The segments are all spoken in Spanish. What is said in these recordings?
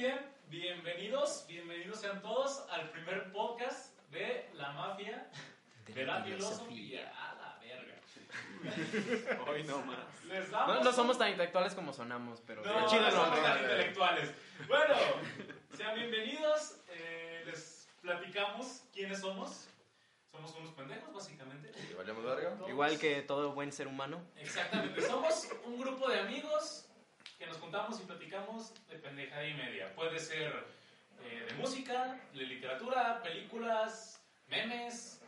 bien, bienvenidos, bienvenidos sean todos al primer podcast de la mafia de la filosofía. A la verga. Hoy no más. Les damos No, no somos tan intelectuales como sonamos, pero... No, chido no somos tan intelectuales. Bueno, sean bienvenidos. eh, les platicamos quiénes somos. Somos unos pendejos, básicamente. ¿Y valemos verga? Igual que todo buen ser humano. Exactamente. Somos un grupo de amigos que nos juntamos y platicamos de pendejada y media. Puede ser eh, de música, de literatura, películas, memes,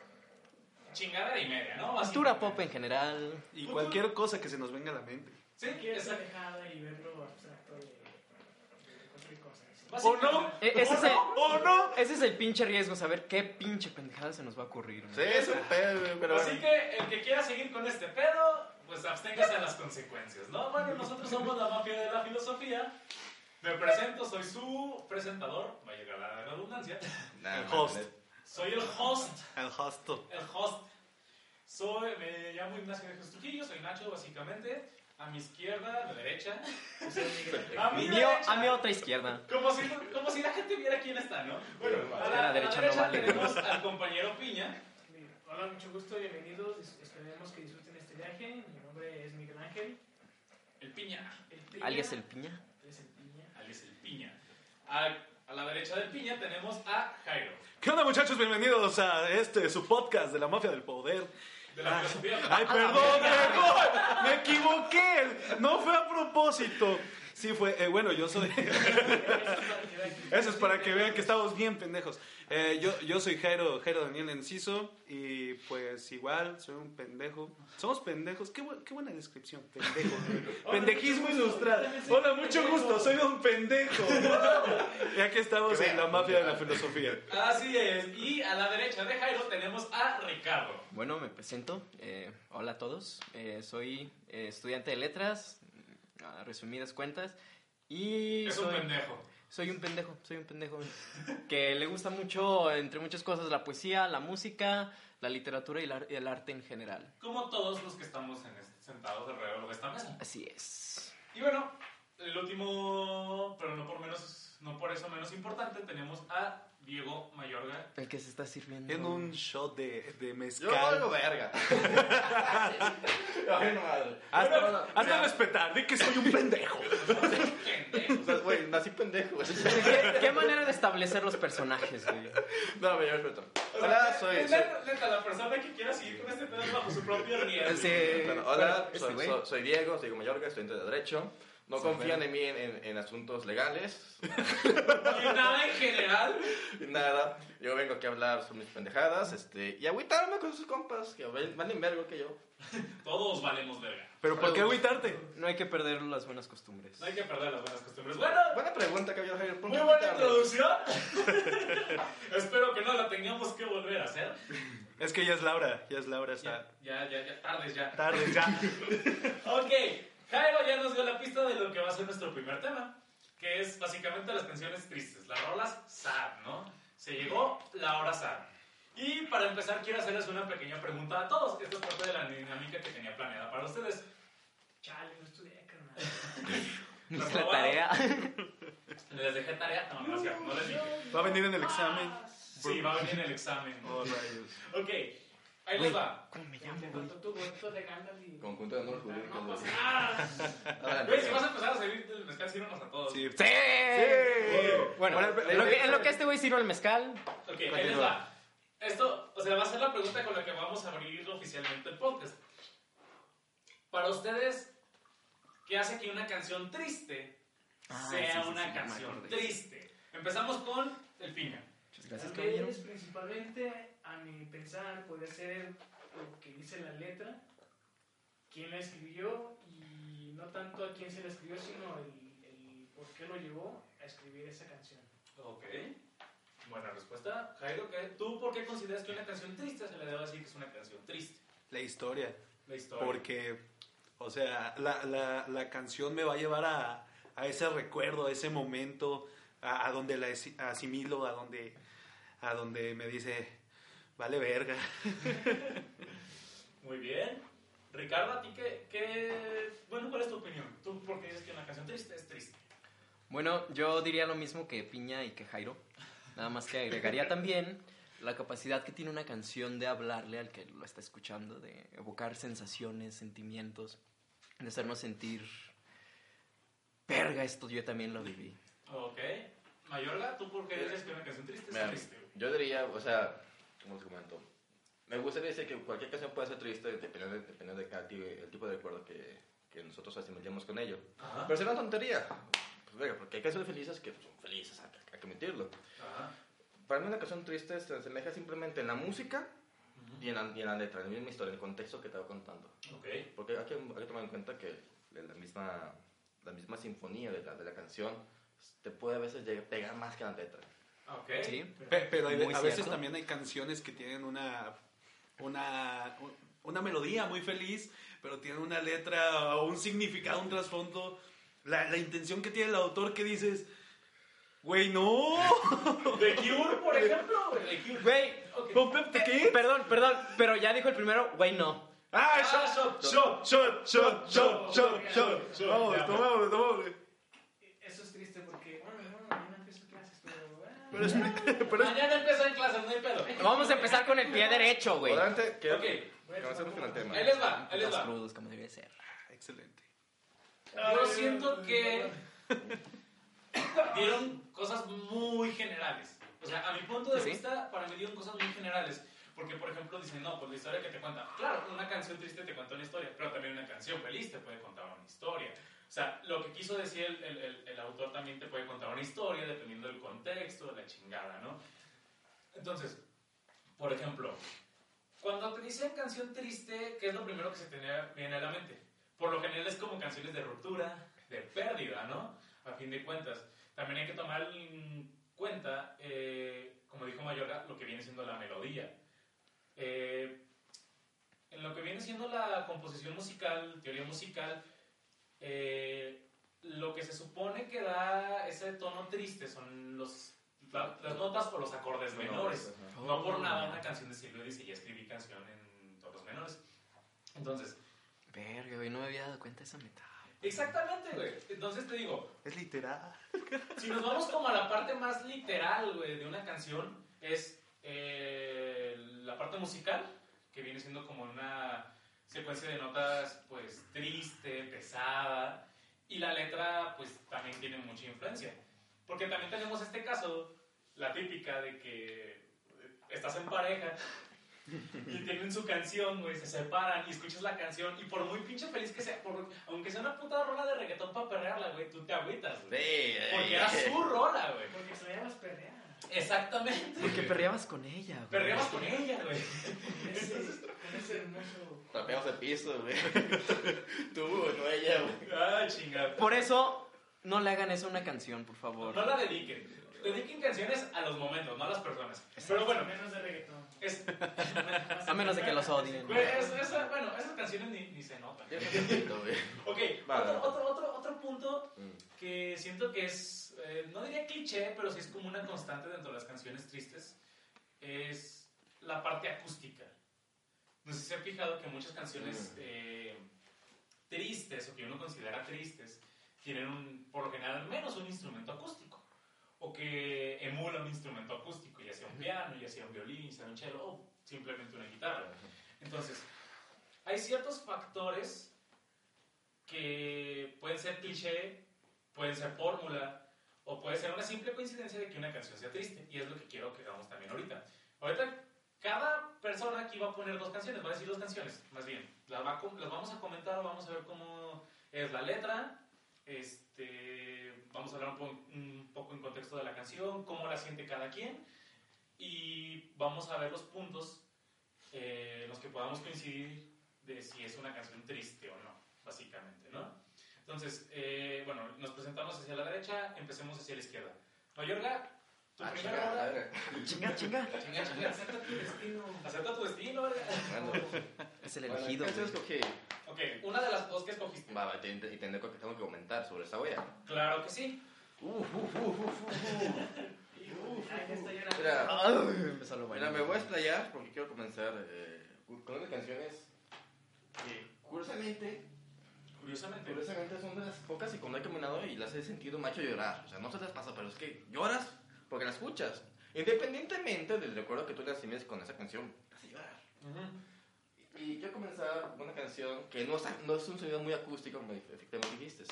chingada y media, ¿no? Cultura pop en general. Y cualquier cosa que se nos venga a la mente. Sí, exacto. alejada y verlo abstracto de, de cualquier cosa. ¿O no? E- ese, es el, ¿O no? ese es el pinche riesgo, saber qué pinche pendejada se nos va a ocurrir. Sí, es un pedo, pero Así que el que quiera seguir con este pedo, pues absténgase a las consecuencias, ¿no? Bueno, nosotros somos la mafia de la filosofía. Me presento, soy su presentador, va a llegar la redundancia. Nah, El host. Soy el host, El hosto. el host. Soy, me llamo Ignacio de Trujillo, soy Nacho básicamente. A mi izquierda, a mi derecha. A mi Mío, derecha. a mi otra izquierda. Como si, como si la gente viera quién está, ¿no? Bueno, a A la, la a la derecha derecha, no vale. tenemos al compañero Piña. Hola, mucho gusto, bienvenidos. Es- Esperemos que disfruten este viaje. Nombre es Miguel Ángel. El Piña. El Piña. Alias el piña. Alias el Piña. alias el Piña. A, a la derecha del Piña tenemos a Jairo, ¿Qué onda, muchachos? Bienvenidos a este, su podcast de la mafia del poder. de la Ay. Ay, perdón, perdón, me equivoqué. No fue a propósito. Sí, fue. eh, bueno, yo soy. Eso es para que vean que estamos bien pendejos. Eh, yo, yo soy Jairo, Jairo Daniel Enciso y pues igual soy un pendejo. Somos pendejos. Qué, bu- qué buena descripción. Pendejo. Pendejismo ilustrado. Hola, mucho gusto. Soy un pendejo. Y aquí estamos en la mafia de la filosofía. Así es. Y a la derecha de Jairo tenemos a Ricardo. Bueno, me presento. Eh, hola a todos. Eh, soy eh, estudiante de letras, a resumidas cuentas. Y Es un soy, pendejo. soy un pendejo, soy un pendejo. Que le gusta mucho, entre muchas cosas, la poesía, la música, la literatura y, la- y el arte en general. Como todos los que estamos en este- sentados alrededor de esta mesa. Así es. Y bueno, el último, pero no por menos, no por eso menos importante, tenemos a Diego Mayorga. El que se está sirviendo. En un shot de, de Yo mezcal. valgo verga. Ay, no madre. Hazte, No, no, no. hazte respetar, di que soy un pendejo. O sea, güey, nací pendejo. güey. ¿Qué, qué manera de establecer los personajes, güey? No, me respeto. O sea, Hola, soy. soy- neta, neta, la persona que quiera seguir con este tema es bajo su propio riesgo. Sí. bueno, hola, Este soy, güey. soy- soy Diego, soy Diego Mayorga, estudiante de Derecho. No Sí, confían en mí en, en- en asuntos legales. Y nada en general. Nada. Yo vengo aquí a hablar sobre mis pendejadas este, y agüitarme con sus compas que valen vergo que yo. Todos valemos verga. Pero ¿por qué agüitarte? No hay que perder las buenas costumbres. No hay que perder las buenas costumbres. Bueno, Buena pregunta, Caballero Javier. ¿por muy qué buena introducción. Espero que no la tengamos que volver a hacer. Es que ya es Laura, ya es Laura, Ya, está ya, ya, ya, tardes ya. tarde ya. Ok, Jairo ya nos dio la pista de lo que va a ser nuestro primer tema, que es básicamente las canciones tristes, las rolas sad, ¿no? Se llegó la hora sad. Y para empezar quiero hacerles una pequeña pregunta a todos. Esta es parte de la dinámica que tenía planeada para ustedes. Chale, no estudié, carnal. No es la tarea. ¿Les dejé tarea? No, no no les dije. Va a venir en el examen. Sí, va a venir en el examen. Oh, rayos. Ok, ahí les va. ¿Cómo me llamo, güey? faltó tu voto de Gandalf y... Conjunto de honor jurídico. No, pues, güey. ah, Güey, si vas a empezar a servir del mezcal, síranos a todos. Sí. ¡Sí! Bueno, en lo, que, en lo que este güey sirve el mezcal, Ok, ahí les va. Esto, o sea, va a ser la pregunta con la que vamos a abrir oficialmente el podcast. Para ustedes, ¿qué hace que una canción triste Ah, sea sí, sí, una sí, canción triste? Empezamos con el piña. Muchas gracias, Tal caballero. vez, principalmente, a mi pensar, puede ser lo que dice la letra, quién la escribió y no tanto a quién se la escribió, sino el, el por qué lo llevó a escribir esa canción. Ok. Buena respuesta. Jairo. ¿tú por qué consideras que una canción triste se le debe decir que es una canción triste? La historia. La historia. Porque, o sea, la, la, la canción me va a llevar a, a ese recuerdo, a ese momento, a, a donde la asimilo, a donde, a donde me dice, vale verga. Muy bien. Ricardo, ¿a ti qué, qué- Bueno, ¿cuál es tu opinión? ¿Tú por qué dices que una canción triste es triste? Bueno, yo diría lo mismo que Piña y que Jairo. Nada más que agregaría también la capacidad que tiene una canción de hablarle al que lo está escuchando, de evocar sensaciones, sentimientos, de hacernos sentir. Verga, esto yo también lo viví. Ok. Mayorga, ¿tú por qué dices que una canción triste es Mira, triste? yo diría, o sea, ¿cómo te comento? Me gustaría decir que cualquier canción puede ser triste dependiendo de, dependiendo de cada ti- el tipo de recuerdo que, que nosotros asimilemos con ello. Ajá. Pero es una tontería. Pues venga, porque hay canciones felices que pues, son felices, hay, que- hay que admitirlo. Para mí una canción triste se asemeja simplemente en la música y en la, y en la letra, en la misma historia, en el contexto que te va contando. Ok. Porque hay que, hay que tomar en cuenta que la misma, la misma sinfonía de la, de la canción te puede a veces llegar, pegar más que la letra. Ok. ¿Sí? Pe- Pero hay- Muy a veces también hay canciones que tienen una, una, una melodía muy feliz, pero tienen una letra o un significado, un trasfondo. La, la intención que tiene el autor que dices, güey, no. The Cure, por ejemplo, güey. The Cure. Güey, Ok. ¿Con Pepte qué? perdón, perdón, pero ya dijo el primero, güey, no. Ah, Ah, shot, shot, shot, shot, shot, shot, shot, shot. Vamos, tomámosle. Eso es triste porque, bueno, bueno, mañana empiezo clases, pero... ah, es- pero es- Mañana empezó en clase, no hay pedo. Vamos a empezar con el pie derecho, güey. Adelante, que, avancemos con el tema. Ahí les va, ahí les va. crudos, como debe ser. Excelente. Yo siento que dieron cosas muy generales. O sea, a mi punto de ¿Sí? vista, para mí dieron cosas muy generales. Porque, por ejemplo, dicen, no, pues la historia que te cuenta. Claro, una canción triste te cuenta una historia, pero también una canción feliz te puede contar una historia. O sea, lo que quiso decir el, el- el- el autor también te puede contar una historia dependiendo del contexto, de la chingada, ¿no? Entonces, por ejemplo, cuando te dicen canción triste, ¿qué es lo primero que se te viene a la mente? Por lo general es como canciones de ruptura, de pérdida, ¿no? A fin de cuentas. También hay que tomar en cuenta, eh, como dijo Mayorga, lo que viene siendo la melodía. Eh, en lo que viene siendo la composición musical, teoría musical, eh, lo que se supone que da ese tono triste son los, la- las notas o los acordes menores. Ajá. No por nada una canción de Silvio dice, ya escribí canción en tonos menores. Entonces, Verga, güey, no me había dado cuenta de esa metáfora. exactamente, güey. Entonces te digo, Es literal. si nos vamos como a la parte más literal, güey, de una canción, es eh, la parte musical, que viene siendo como una secuencia de notas, pues, triste, pesada, y la letra, pues, también tiene mucha influencia. Porque también tenemos este caso, la típica de que estás en pareja y tienen su canción, güey, se separan y escuchas la canción y por muy pinche feliz que sea, por- aunque sea una puta rola de reggaetón para perrearla, güey, tú te agüitas, güey. Sí, Porque era su rola, güey. Porque se llamas perrear. Exactamente. Porque perreabas con ella, güey. Perreabas con ella, güey. Con ese, con ese hermoso... Trapeamos el piso, güey. Tú, no ella, güey. Ay, chingada. Por eso, no le hagan eso a una canción, por favor. No la dediquen. Dediquen canciones a los momentos, no a las personas. Pero bueno, Menos de reggaetón. Es, A menos de que los odien. güey, es- esa- bueno, esas canciones ni, ni se notan. Ok, Vale. otro, otro, otro, otro punto Mm. que siento que es, eh, no diría cliché, pero sí es como una constante dentro de las canciones tristes, es la parte acústica. No sé si se han fijado que muchas canciones Mm. eh, tristes o que uno considera tristes tienen un, por lo general al menos un instrumento acústico o que emula un instrumento acústico, ya sea un piano, ya sea un violín, ya sea un cello o simplemente una guitarra. Entonces, hay ciertos factores que pueden ser cliché, pueden ser fórmula, o puede ser una simple coincidencia de que una canción sea triste. Y es lo que quiero que hagamos también ahorita. Ahorita, cada persona aquí va a poner dos canciones, va a decir dos canciones, más bien. Las, va las vamos a comentar, vamos a ver cómo es la letra, este, vamos a hablar un, po- un poco en contexto de la canción, cómo la siente cada quien, y vamos a ver los puntos eh, en los que podamos coincidir de si es una canción triste o no, básicamente, ¿no? Entonces, eh, bueno, nos presentamos hacia la derecha, empecemos hacia la izquierda. Mayorga, tu Ah, primera verga. Chinga, chinga. Chinga, chinga. Acepta tu destino. Acepta tu destino. Bueno, Es el bueno, elegido, ¿qué güey. escogí? Ok, una de las dos que escogiste. Va, va, y te- y tengo que tengo que comentar sobre esta wea. Claro que sí. Ay, ya está llorando. Mira, Ay, empezó lo bueno. Mira, me voy a explayar porque quiero comenzar eh, con unas canciones que, curiosamente, Curiosamente. Curiosamente son de las pocas y cuando he caminado y las he sentido hecho llorar. O sea, no se les pasa, pero es que lloras porque la escuchas. Independientemente del recuerdo que tú le asimes con esa canción, te hace llorar. Ujú. Y quiero comenzar con una canción que no es, no es un sonido muy acústico, como efectivamente dijiste.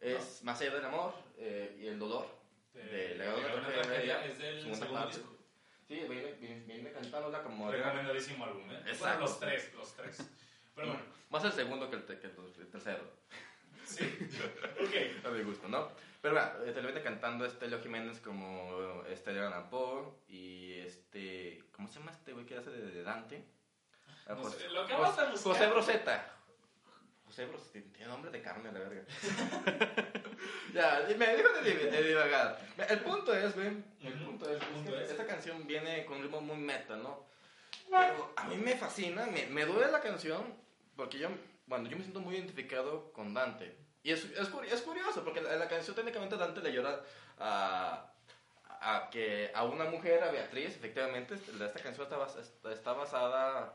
Es Más allá del amor eh, y el dolor. De, De la una Tragedia, es del segunda segundo parte. disco. Sí, viene, viene, viene cantándola como... Recomendadísimo álbum, ¿eh? Exacto. Bueno, los tres, los tres. Pero bueno, Más el segundo que el, te- que el tercero. sí. ok. A mi gusto, ¿no? Pero bueno, eh, te lo viene cantando este Leo Jiménez como este Allan Poe y este... ¿Cómo se llama este güey que hace de, de Dante? Ah, No José- sé, lo que vas a José- buscar. José Broseta. José Broseta, tiene nombre de carne, la verga. ya, me dejo de, div- de divagar. El punto es, güey, el punto es, que esta canción viene con un ritmo muy meta, ¿no? Pero a mí me fascina, me, me duele la canción porque yo, bueno, yo me siento muy identificado con Dante. Y es, es, es curioso porque la, la canción técnicamente Dante le llora a, a, que, a una mujer, a Beatriz, efectivamente. Esta esta canción está, bas- está basada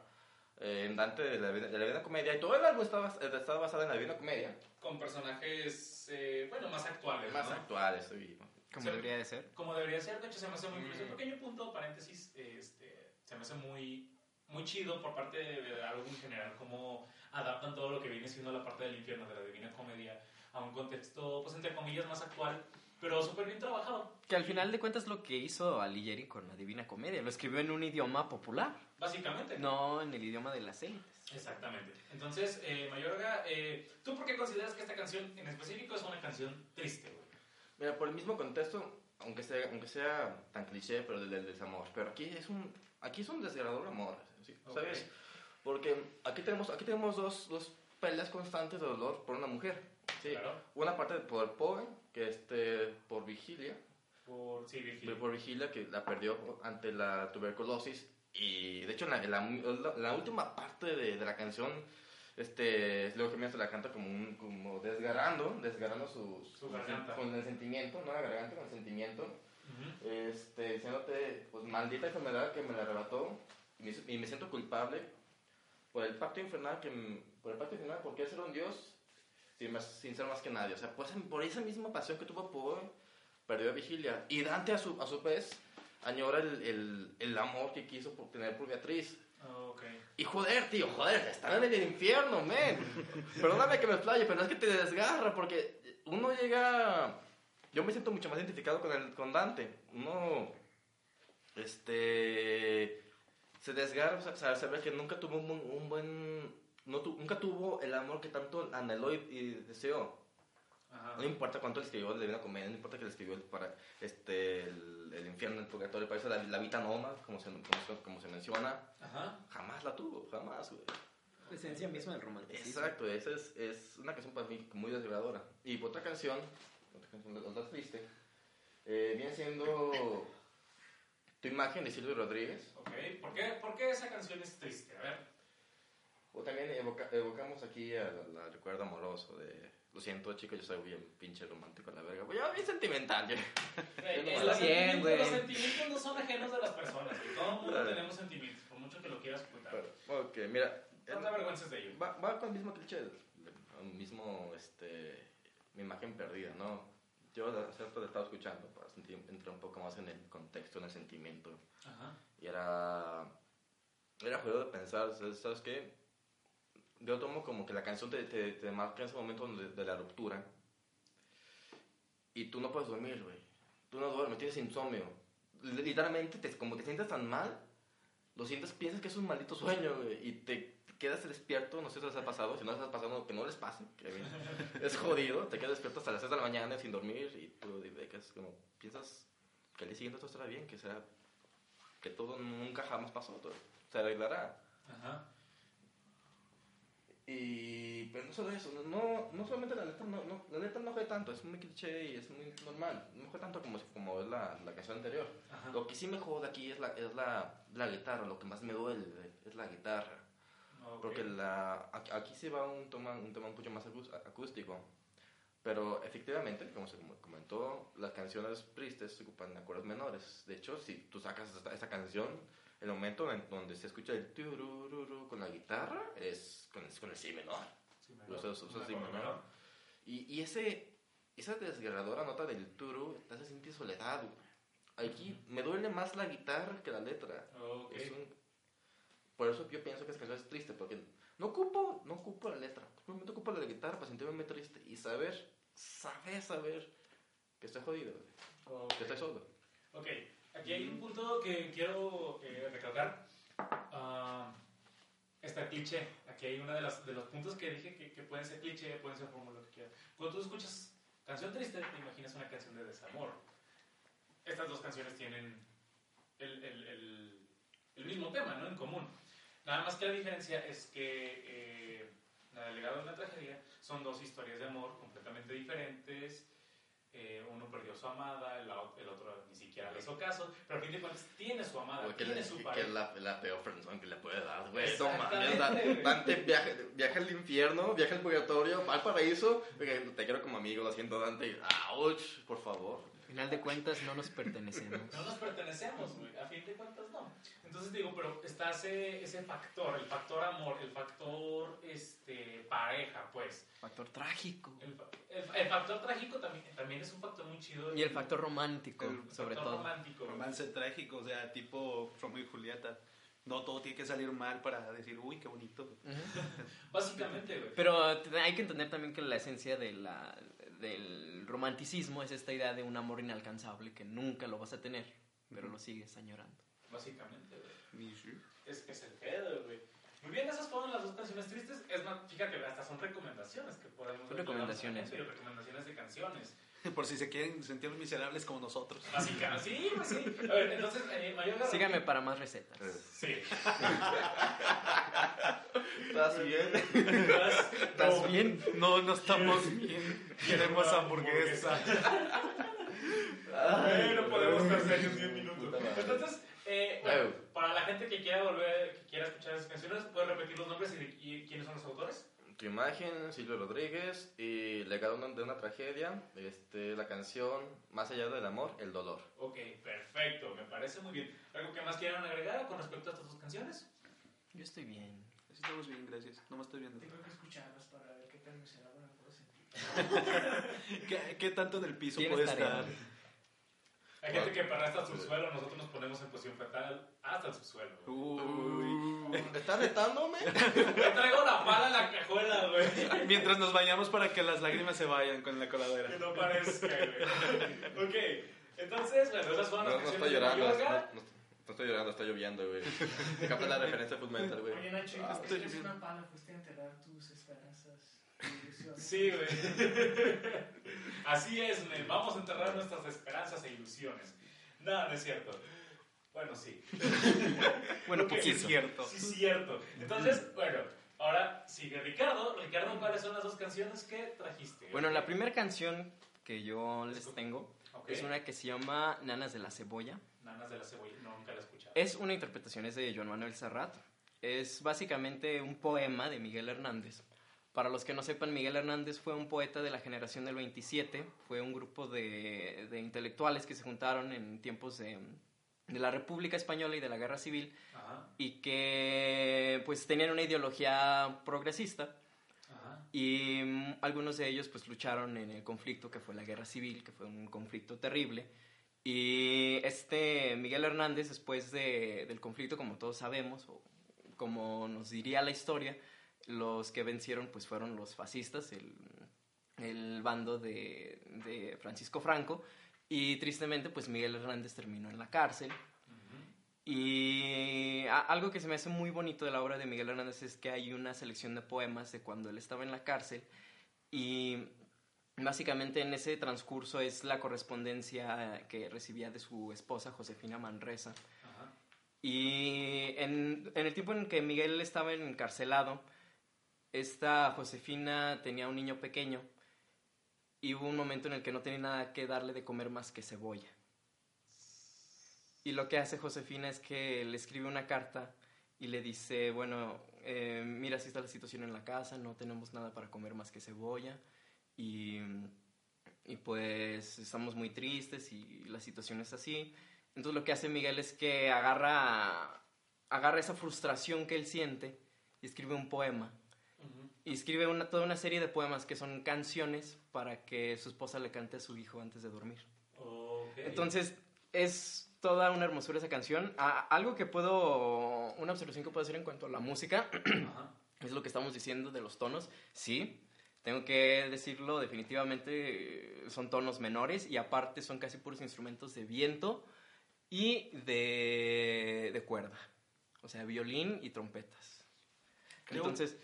eh, en Dante de la, de la Divina Comedia y todo el álbum está, está basado en la Divina Comedia. Con personajes, eh, bueno, más actuales, Más ¿no? actuales. y- Como Sí. debería de ser. Como debería ser, de hecho se me hace muy Mm. curioso. Un pequeño punto, paréntesis, este, se me hace muy, muy chido por parte de- del álbum en general, cómo adaptan todo lo que viene siendo la parte del infierno de la Divina Comedia a un contexto, pues entre comillas, más actual, pero súper bien trabajado. Que al final de cuentas lo que hizo Alighieri con la Divina Comedia. Lo escribió en un idioma popular, Básicamente. no en el idioma de las élites. Exactamente. Entonces, eh, Mayorga, eh, ¿tú por qué consideras que esta canción en específico es una canción triste, güey? Mira, por el mismo contexto, aunque sea, aunque sea tan cliché, pero del, del desamor. Pero aquí es un, aquí es un desgarrador amor, ¿sí? ¿sabes? Ok. Porque aquí tenemos, aquí tenemos dos, dos peleas constantes de dolor por una mujer. ¿Sí? Claro. Una parte por Poe, que este, por Vigilia, Por, sí, Virgilio. por Vigilia, que la perdió ante la tuberculosis. Y de hecho, en la, en la, en la- última parte de, de la canción, este, luego que me la canta como, un, como desgarrando, desgarrando su, Su garganta. con el sentimiento, no la garganta, con el sentimiento, Ujú. este, diciéndote, pues maldita enfermedad que me la arrebató y me, y me siento culpable por el pacto infernal que, por el pacto infernal, porque ser un dios sin, más- sin ser más que nadie, o sea, pues, por esa misma pasión que tuvo Poe, perdió a Vigilia, y Dante a su, a su vez añora el, el, el amor que quiso por tener por Beatriz, Ok. y joder, tío, joder, están en el infierno, men. Perdóname que me explaye, pero es que te desgarra porque uno llega... Yo me siento mucho más identificado con, el, con Dante. Uno, este... Se desgarra, o sea, saber que nunca tuvo un, un buen... No tu- nunca tuvo el amor que tanto anheló y, y deseó. Ajá. No importa cuánto le escribió de una comedia, no importa que le escribió el, para, este, el, el infierno, el purgatorio, para eso la, la vita noma, como se, como, se- como se menciona. Ajá. Jamás la tuvo, jamás, güey. La esencia misma del romanticismo. Exacto, esa es, es una canción para mí muy desgarradora. Y otra canción, otra canción, otra triste, eh, viene siendo Tu imagen de Silvio Rodríguez. Ok. ¿Por qué, ¿Por qué esa canción es triste? A ver. O también evoca- evocamos aquí al al recuerdo amoroso de... Lo siento, chicos, yo soy bien pinche romántico a la verga. Pues yo bien sentimental, yo. Está bien, los, sentimientos, güey. los sentimientos no son ajenos de las personas. güey. Todo el mundo tenemos sentimientos, por mucho que lo quieras ocultar. Ok, mira. No te avergüences de ello. Va, va con el mismo cliché, el mismo, este, mi imagen perdida, ¿no? Yo rato la estaba escuchando para sentir, entrar un poco más en el contexto, en el sentimiento. Ajá. Y era, era juego de pensar, ¿sabes, ¿sabes qué? Yo tomo como que la canción te, te, te marca en ese momento de, de la ruptura. Y tú no puedes dormir, güey. Tú no duermes, tienes insomnio. Literalmente, te, como te sientes tan mal, lo sientes, piensas que es un maldito sueño, güey. Y te quedas despierto, no sé si les ha pasado, si no les ha pasado, que no les pase, que bien, es jodido. Te quedas despierto hasta las 6 de la mañana sin dormir y tú que es como, piensas que al día siguiente todo estará bien, que será que todo nunca jamás pasó, todo se arreglará. Ajá. Pero no solo eso, no, no solamente la letra no, no, la letra no fue tanto, es muy cliché y es muy normal, no fue tanto como, como es la, la canción anterior. Ajá. Lo que sí me jode aquí es la, es la, la guitarra, lo que más me duele es la guitarra. Ok. Porque la, aquí- se va un tema un, tema un poco más acús- acústico. Pero efectivamente, como se com- comentó, las canciones tristes se ocupan de acordes menores. De hecho, si tú sacas esta, esta canción, el momento en donde se escucha el turururu con la guitarra es con, es con el si menor. Sí, Sí. Y, y ese, esa desgarradora nota del Turu te hace sentir soledad, güey. Aquí me duele más la guitarra que la letra. Ok. Es un- Por eso yo pienso que esta canción es triste, porque no ocupo, no ocupo la letra, simplemente ocupo la guitarra para sentirme muy triste y saber, saber, saber que estoy jodido, güey, Ok. que estoy solo. Ok, aquí hay un punto que quiero eh, recalcar. Ah, está cliché. Aquí hay uno de, de los puntos que dije que, que pueden ser cliché, pueden ser como lo que quieras. Cuando tú escuchas canción triste, te imaginas una canción de desamor. Estas dos canciones tienen el, el, el, el mismo tema, ¿no? En común. Nada más que la diferencia es que eh, la del legado de una tragedia son dos historias de amor completamente diferentes. Eh, uno perdió a su amada, el, ot- el otro ni siquiera le hizo caso, pero a fin de cuentas tiene su amada, que, tiene le- su que pareja. es la, la peor friendzone que le puede dar, güey. No mames. Dante viaja, viaja al infierno, viaja al purgatorio, va al paraíso. Te quiero como amigo, lo siento, Dante. ¡Auch! Por favor. Al final de cuentas no nos pertenecemos. No nos pertenecemos, güey. A fin de cuentas, no. Entonces digo, pero está ese, ese factor, el factor amor, el factor este, pareja, pues. Factor trágico. El, fa- el- el factor trágico también, también es un factor muy chido. Y el factor romántico, El sobre factor todo. romántico. güey. Romance trágico, o sea, tipo Romeo y Julieta. No todo tiene que salir mal para decir, uy, qué bonito. Ujú. Básicamente, güey. Pero te- hay que entender también que la esencia de la, del romanticismo es esta idea de un amor inalcanzable que nunca lo vas a tener, pero lo sigues añorando. Básicamente, güey. Es que es el pedo, güey. Muy bien, esas fueron las dos canciones tristes. Es más, fíjate, hasta son recomendaciones que podemos Son recomendaciones. Sí, recomendaciones de canciones. Por si se quieren sentir miserables como nosotros. Básicamente, sí, pues sí. A ver, entonces, eh, Síganme para más recetas. Sí. ¿Estás bien? ¿Estás ¿Estás bien? No, no estamos bien. Queremos hamburguesa. Ay, no podemos estar serios 10 minutos. Entonces, eh, bueno, para la gente que quiera volver, que quiera escuchar esas canciones, ¿puedes repetir los nombres y, y quiénes son los autores? Tu imagen, Silvio Rodríguez y Legado de una tragedia, este, la canción Más allá del amor, el dolor. Ok, perfecto, me parece muy bien. ¿Algo que más quieran agregar con respecto a estas dos canciones? Yo estoy bien. Así estamos bien, gracias. No me estoy viendo. Tengo que escucharlas para ver qué tan miserable me puedo sentir. ¿Qué, qué tanto en el piso puede estar? Hay gente que perra hasta el subsuelo, nosotros nos ponemos en posición fetal hasta el subsuelo. güey. Uy. ¿Estás retándome? Me traigo la pala en la cajuela, güey. Mientras nos bañamos para que las lágrimas se vayan con la coladera. Que no parezca, güey. Ok, entonces, bueno, esas fueron No, las no canciones estoy de llorando, no, no- no estoy llorando, está lloviendo, güey. Capta la referencia de Full Metal, güey. Oye, Nacho, Ah, es estoy que es bien. una pala, fuiste a enterrar tus esperanzas. Sí, güey. Así es. Vamos a enterrar nuestras esperanzas e ilusiones. No, no es cierto. Bueno, sí. Bueno, Ok, Sí, es cierto. Sí, es cierto. Entonces, bueno, ahora sigue Ricardo. Ricardo, ¿cuáles son las dos canciones que trajiste? Bueno, la primera canción que yo les tengo es una que se llama Nanas de la Cebolla. Nanas de la cebolla, no, nunca la he escuchado. Es una interpretación, es de Joan Manuel Serrat. Es básicamente un poema de Miguel Hernández. Para los que no sepan, Miguel Hernández fue un poeta de la generación del 27. Fue un grupo de, de intelectuales que se juntaron en tiempos de, de la República Española y de la Guerra Civil Ajá, y que pues tenían una ideología progresista ajá. y mm, algunos de ellos pues lucharon en el conflicto que fue la guerra civil, que fue un conflicto terrible. Y este Miguel Hernández, después de- del conflicto, como todos sabemos, o como nos diría la historia, los que vencieron pues fueron los fascistas, el, el bando de, de Francisco Franco. Y tristemente pues Miguel Hernández terminó en la cárcel. Y a- algo que se me hace muy bonito de la obra de Miguel Hernández es que hay una selección de poemas de cuando él estaba en la cárcel y básicamente en ese transcurso es la correspondencia que recibía de su esposa Josefina Manresa. Y en, en el tiempo en que Miguel estaba encarcelado, esta Josefina tenía un niño pequeño y hubo un momento en el que no tenía nada que darle de comer más que cebolla. Y lo que hace Josefina es que le escribe una carta y le dice, bueno, eh, mira, así está la situación en la casa, no tenemos nada para comer más que cebolla y, y pues estamos muy tristes y la situación es así. Entonces lo que hace Miguel es que agarra, agarra esa frustración que él siente y escribe un poema. Y escribe una, toda una serie de poemas que son canciones para que su esposa le cante a su hijo antes de dormir. Entonces, es toda una hermosura esa canción. Algo que puedo, una observación que puedo hacer en cuanto a la música, Ajá. es lo que estamos diciendo de los tonos. Sí, tengo que decirlo, definitivamente eh, son tonos menores y aparte son casi puros instrumentos de viento y de, de cuerda. O sea, violín y trompetas. Creo- Entonces,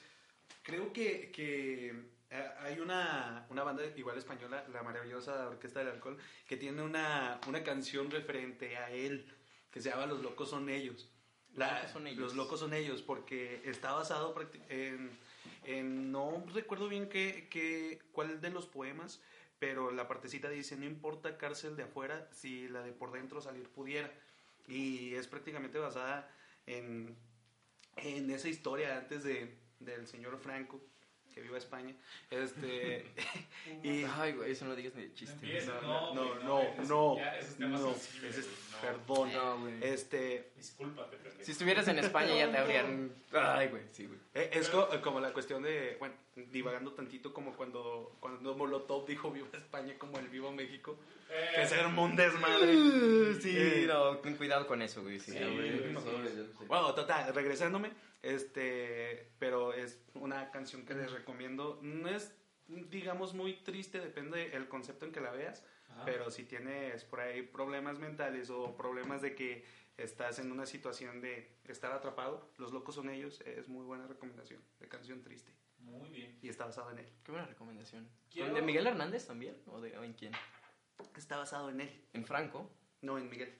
Creo que, que eh, hay una, una banda igual española, la maravillosa Orquesta del Alcohol, que tiene una, una canción referente a él, que se llama Los locos son ellos. La- Locos son ellos. Los locos son ellos, porque está basado en, en- no recuerdo bien qué, qué, cuál de los poemas, pero la partecita dice, no importa cárcel de afuera si la de por dentro salir pudiera. Y es prácticamente basada en, en esa historia antes de, del señor Franco, que viva España. Este, y, ay, güey, eso no lo digas ni de chiste. no, no, no, no, no, perdón. No, güey. Este, Discúlpate. Si estuvieras en España ya te habrían... Ay, güey, sí, güey. Eh, es co- como la cuestión de, bueno, divagando tantito como cuando, cuando Molotov dijo viva España como el viva México, Eh, que se armó un desmadre. Sí, Eh, no, ten cuidado con eso, güey. Sí, Sí, güey. güey. Bueno, total, regresándome, este, pero es una canción que les recomiendo. No es, digamos, muy triste, depende del concepto en que la veas, Ajá. pero si tienes por ahí problemas mentales o problemas de que estás en una situación de estar atrapado, Los Locos son ellos, es muy buena recomendación de canción triste Muy bien. y está basado en él. Qué buena recomendación. Quiero- ¿De Miguel Hernández también? ¿O, de, o en quién? Está basado en él, ¿En Franco? no en Miguel,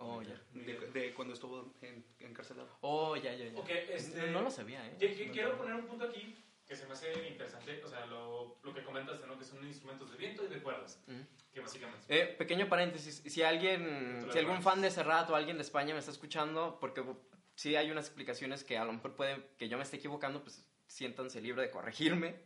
Oh, ya. de, de cuando estuvo en, encarcelado. Oh, ya, ya, ya. Ok, este- No, no lo sabía, ¿eh? Yo- yo quiero poner un punto aquí que se me hace interesante, o sea, lo, lo que comentaste, ¿no? Que son instrumentos de viento y de cuerdas, Mm. que básicamente... Eh, pequeño paréntesis, si alguien, si algún fan de Serrat o alguien de España me está escuchando, porque sí hay unas explicaciones que a lo mejor puede que yo me esté equivocando, pues siéntanse libre de corregirme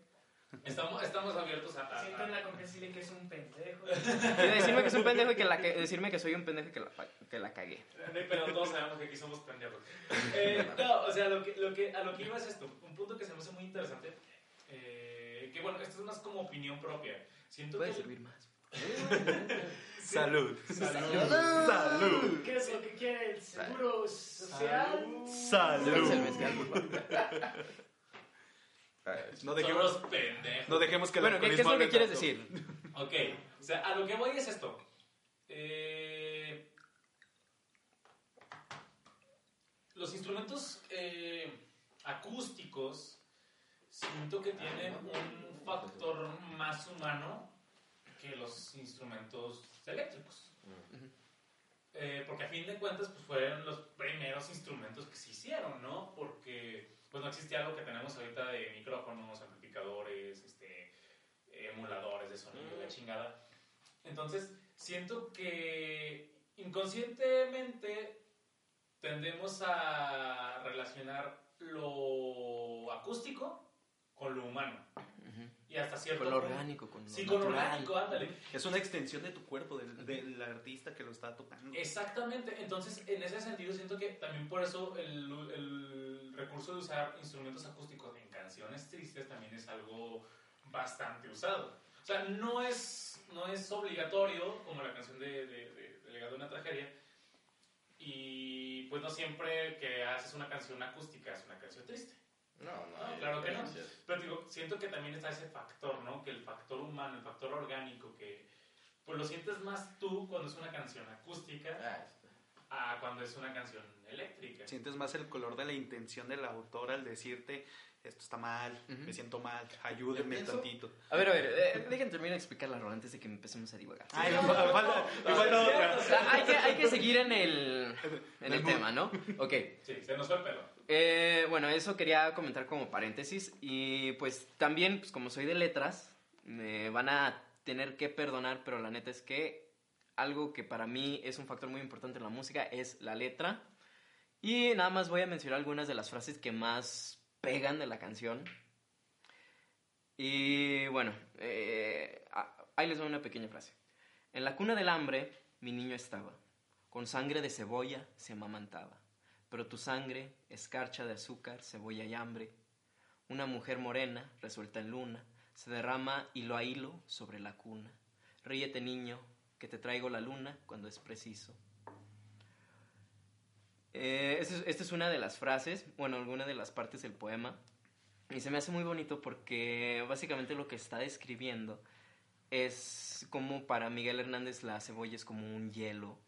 Estamos, estamos abiertos a... a- Siento en la confianza de que es un pendejo. y de decirme que soy un pendejo y que la, que- decirme que soy un pendejo y que la, que la cagué. Pero todos sabemos que aquí somos pendejos. Eh, no, o sea, lo que, lo que, a lo que iba es esto. Un punto que se me hace muy interesante. eh, que bueno, esto es más como opinión propia. Siento Puede que... servir más. Salud. Salud. Salud. ¿Qué es lo que quiere el seguro social? Súbanse el Salud. Favor. No Son dejemos, los pendejos. no dejemos que el Bueno, ¿qué, qué es lo que quieres tanto. decir? Ok, o sea, a lo que voy es esto. Eh, los instrumentos eh, acústicos siento que tienen un factor más humano que los instrumentos eléctricos. Eh, porque a fin de cuentas pues fueron los primeros instrumentos que se hicieron, ¿no? Porque pues no existía algo que tenemos ahorita de micrófonos, amplificadores, este, emuladores de sonido, la chingada. Entonces, siento que inconscientemente tendemos a relacionar lo acústico con lo humano. Y hasta cierto Con lo orgánico, con lo Sí, con lo orgánico, ándale. Es una extensión de tu cuerpo, del, del artista que lo está tocando. Exactamente, entonces en ese sentido siento que también por eso el, el recurso de usar instrumentos acústicos en canciones tristes también es algo bastante usado. O sea, no es, no es obligatorio como la canción de, de, de- de Legado de una tragedia y pues no siempre que haces una canción acústica es una canción triste. No, no, No, claro que no. Pero digo, siento que también está ese factor, ¿no? Que el factor humano, el factor orgánico, que pues lo sientes más tú cuando es una canción acústica Ah, a cuando es una canción eléctrica. Sientes más el color de la intención del autor al decirte, esto está mal, me siento mal, ayúdenme tantito. A ver, a ver, eh, dejen terminar de explicar la rola antes de que empecemos a divagar. Ay, me falta, hay, que, hay que seguir en el, en el tema, ¿no? Ok. Sí, se nos fue el pelo. Eh, bueno, eso quería comentar como paréntesis. Y pues también, pues como soy de letras, me van a tener que perdonar, pero la neta es que algo que para mí es un factor muy importante en la música es la letra. Y nada más voy a mencionar algunas de las frases que más pegan de la canción. Y bueno, eh, ah, ahí les doy una pequeña frase. En la cuna del hambre mi niño estaba, con sangre de cebolla se amamantaba, pero tu sangre, escarcha de azúcar, cebolla y hambre, Una mujer morena, resuelta en luna, se derrama hilo a hilo sobre la cuna. Ríete, niño, que te traigo la luna cuando es preciso. Eh, esta es, esta es una de las frases, bueno, alguna de las partes del poema. Y se me hace muy bonito porque básicamente lo que está describiendo es como para Miguel Hernández la cebolla es como un hielo,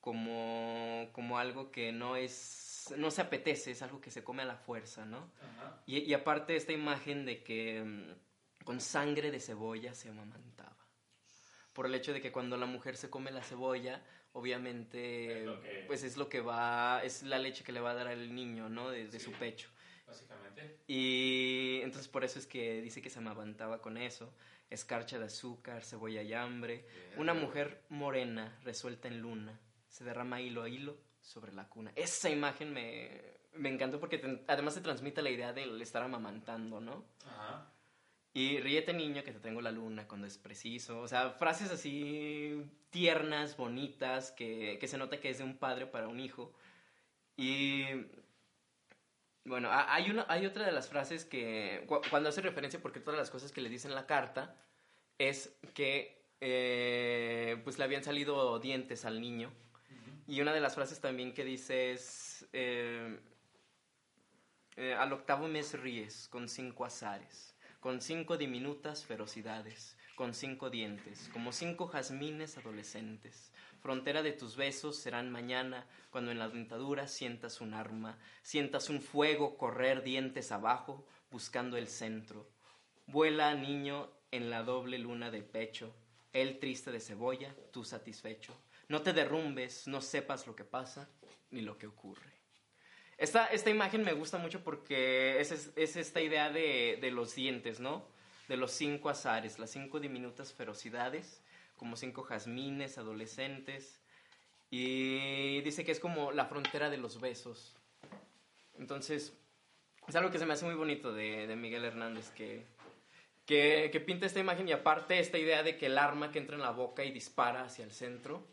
como, como algo que no es, no se apetece, es algo que se come a la fuerza, ¿no? Y, y aparte esta imagen de que mm, con sangre de cebolla se amamantaba. Por el hecho de que cuando la mujer se come la cebolla, obviamente, Es lo que- pues es lo que va, es la leche que le va a dar al niño, ¿no? De, de Sí. su pecho. Básicamente. Y entonces por eso es que dice que se amamantaba con eso. Escarcha de azúcar, cebolla y hambre. Una mujer morena, resuelta en luna, se derrama hilo a hilo sobre la cuna. Esa imagen me, me encantó porque te- además te transmite la idea del estar amamantando, ¿no? Ajá. Y ríete niño que te tengo la luna cuando es preciso. O sea, frases así tiernas, bonitas, que, que se nota que es de un padre para un hijo. Y bueno, ha- hay, una, hay otra de las frases que cu- cuando hace referencia, porque todas las cosas que le dicen en la carta es que eh, pues le habían salido dientes al niño. Y una de las frases también que dice es, eh, eh, al octavo mes ríes con cinco azares, con cinco diminutas ferocidades, con cinco dientes, como cinco jazmines adolescentes. Frontera de tus besos serán mañana, cuando en la dentadura sientas un arma, sientas un fuego correr dientes abajo, buscando el centro. Vuela, niño, en la doble luna de pecho, él triste de cebolla, tú satisfecho. No te derrumbes, no sepas lo que pasa ni lo que ocurre. Esta, esta imagen me gusta mucho porque es, es- es esta idea de, de los dientes, ¿no? De los cinco azares, las cinco diminutas ferocidades, como cinco jazmines adolescentes. Y dice que es como la frontera de los besos. Entonces, es algo que se me hace muy bonito de, de Miguel Hernández, que, que, que pinta esta imagen y aparte esta idea de que el arma que entra en la boca y dispara hacia el centro,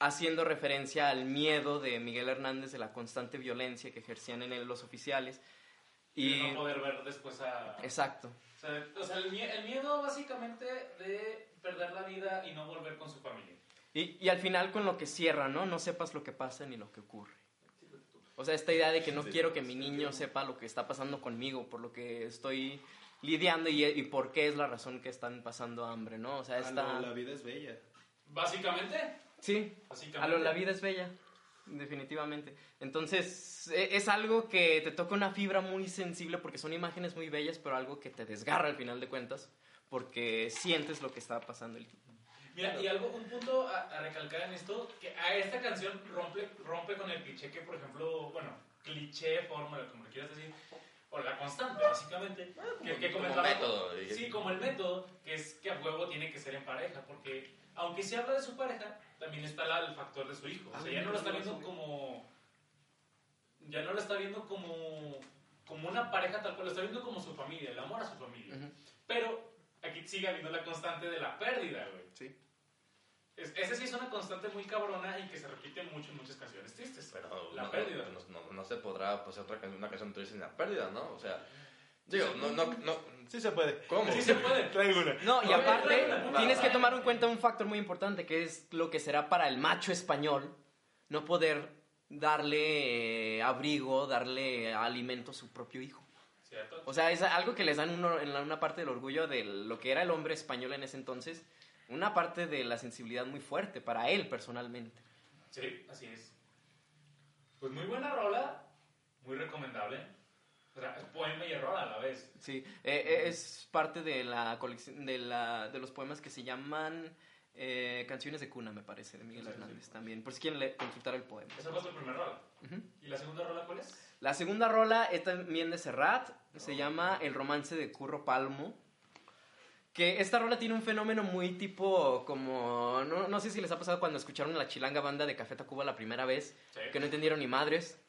haciendo referencia al miedo de Miguel Hernández de la constante violencia que ejercían en él los oficiales. Y Y, no poder ver después a... exacto. O sea, o sea, el, el miedo básicamente de perder la vida y no volver con su familia. Y, y al final con lo que cierra, ¿no? No sepas lo que pasa ni lo que ocurre. O sea, esta idea de que no quiero que mi niño sepa lo que está pasando conmigo, por lo que estoy lidiando y, y por qué es la razón que están pasando hambre, ¿no? O sea, Ah, esta... no, la vida es bella. Básicamente, Sí, a lo, la vida es bella, definitivamente. Entonces, e- es algo que te toca una fibra muy sensible porque son imágenes muy bellas, pero algo que te desgarra al final de cuentas, porque sientes lo que está pasando. el- Mira, y algo, un punto a, a recalcar en esto, que a esta canción rompe, rompe con el cliché que, por ejemplo, bueno, cliché, fórmula, como le quieras decir, o la constante, básicamente, que, que Como comentaba. método. Sí, como el método, que es que a huevo tiene que ser en pareja, porque aunque se habla de su pareja, también está el factor de su hijo. O sea, ya no lo está viendo como. Ya no lo está viendo como. Como una pareja tal cual, lo está viendo como su familia, el amor a su familia. Pero aquí sigue habiendo la constante de la pérdida, güey. Sí. Es, esa sí es una constante muy cabrona y que se repite mucho en muchas canciones tristes. Pero La no, pérdida. No, no- no se podrá pues, otra canción, una canción triste sin la pérdida, ¿no? O sea, digo, no, no, no. Sí se puede. ¿Cómo? Sí se puede. Traigo una. No, y aparte tienes que tomar en cuenta un factor muy importante, que es lo que será para el macho español no poder darle eh, abrigo, darle alimento a su propio hijo. ¿Cierto? O sea, es algo que les dan uno- en la- una parte del orgullo de lo que era el hombre español en ese entonces, una parte de la sensibilidad muy fuerte para él personalmente. Sí, así es. Pues muy buena rola, muy recomendable. O sea, es poema y rola a la vez. Sí, eh, eh, es parte de la colección de, la, de los poemas que se llaman eh, Canciones de Cuna, me parece, de Miguel de Hernández también, por si quieren le- consultar el poema. Esa fue su primera rola. Ujú. ¿Y la segunda rola cuál es? La segunda rola es también de Serrat, se llama El romance de Curro Palmo. Que esta rola tiene un fenómeno muy tipo como... No, no sé si les ha pasado cuando escucharon la chilanga banda de Café Tacuba la primera vez, Sí. que no entendieron ni madres,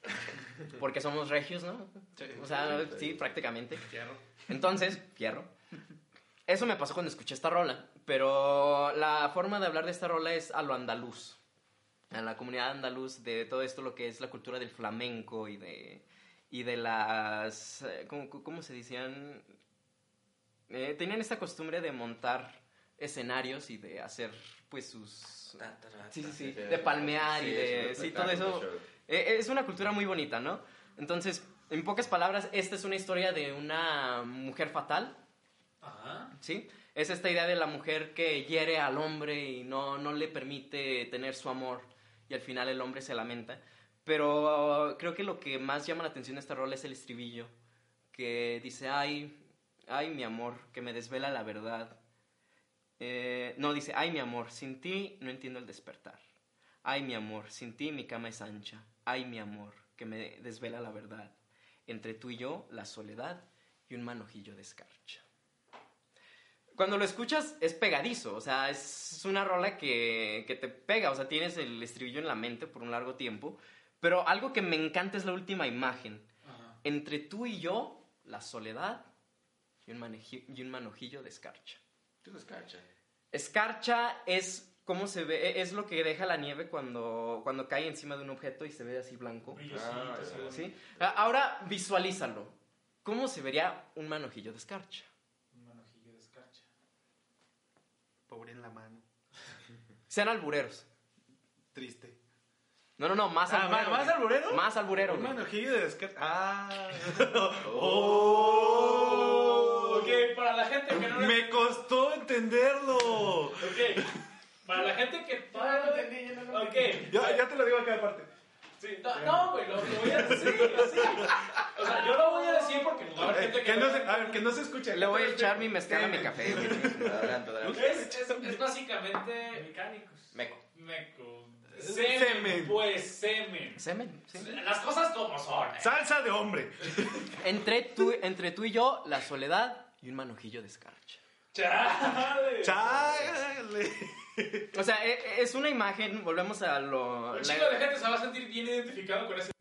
porque somos regios, ¿no? O sea, sí, prácticamente. Fierro. Entonces, fierro. Eso me pasó cuando escuché esta rola, pero la forma de hablar de esta rola es a lo andaluz, a la comunidad andaluz de todo esto, lo que es la cultura del flamenco y de, y de las... eh, ¿Cómo, cómo se decían? Eh, tenían esta costumbre de montar escenarios y de hacer pues sus... Sí, sí, sí, de palmear y de- sí, todo eso. Eh, es una cultura muy bonita, ¿no? Entonces, en pocas palabras, esta es una historia de una mujer fatal, Ajá. ¿sí? Es esta idea de la mujer que hiere al hombre y no, no le permite tener su amor y al final el hombre se lamenta. Pero uh, creo que lo que más llama la atención de esta rol es el estribillo, que dice, ay, ay mi amor, que me desvela la verdad. Eh, no, dice, ay mi amor, sin ti no entiendo el despertar. Ay mi amor, sin ti mi cama es ancha. Ay mi amor, que me desvela la verdad. Entre tú y yo, la soledad y un manojillo de escarcha. Cuando lo escuchas es pegadizo, o sea, es una rola que, que te pega, o sea, tienes el estribillo en la mente por un largo tiempo, pero algo que me encanta es la última imagen. Ajá. Entre tú y yo, la soledad y un, maneji- y un manojillo de escarcha. ¿Qué es escarcha? Escarcha es cómo se ve, e- es lo que deja la nieve cuando, cuando cae encima de un objeto y se ve así blanco. Ah. ¿sí? A- Ahora visualízalo. ¿Cómo se vería un manojillo de escarcha? Un manojillo de escarcha. Pobre en la mano. Sean albureros. Triste. No, no, no, más Ah, alburero. ¿más- más alburero? Más alburero. Un manojillo de descarga. Ah. Oh. Ok, para la gente que no le- Me costó entenderlo. Ok, para la gente que Todavía no entendí, yo no lo Ok, Ya, ya te lo digo a cada parte. Sí, no, no, güey, lo, lo voy a decir, así. O sea, yo lo voy a decir porque va a haber gente Eh, que, que, no se, a ver, que no se escuche. Le voy a echar mi mezcal a mi café. güey. Adelante, adelante. Es, es, es básicamente Mecánicos. Meco. meco. Semen. Semen, pues semen. Semen, sí. Las cosas como son. ¿eh? Salsa de hombre. Entre tú, entre tú y yo, la soledad y un manojillo de escarcha. Chale. Chale. O sea, e- es una imagen, volvemos a lo... Un la- chico de gente se va a sentir bien identificado con ese.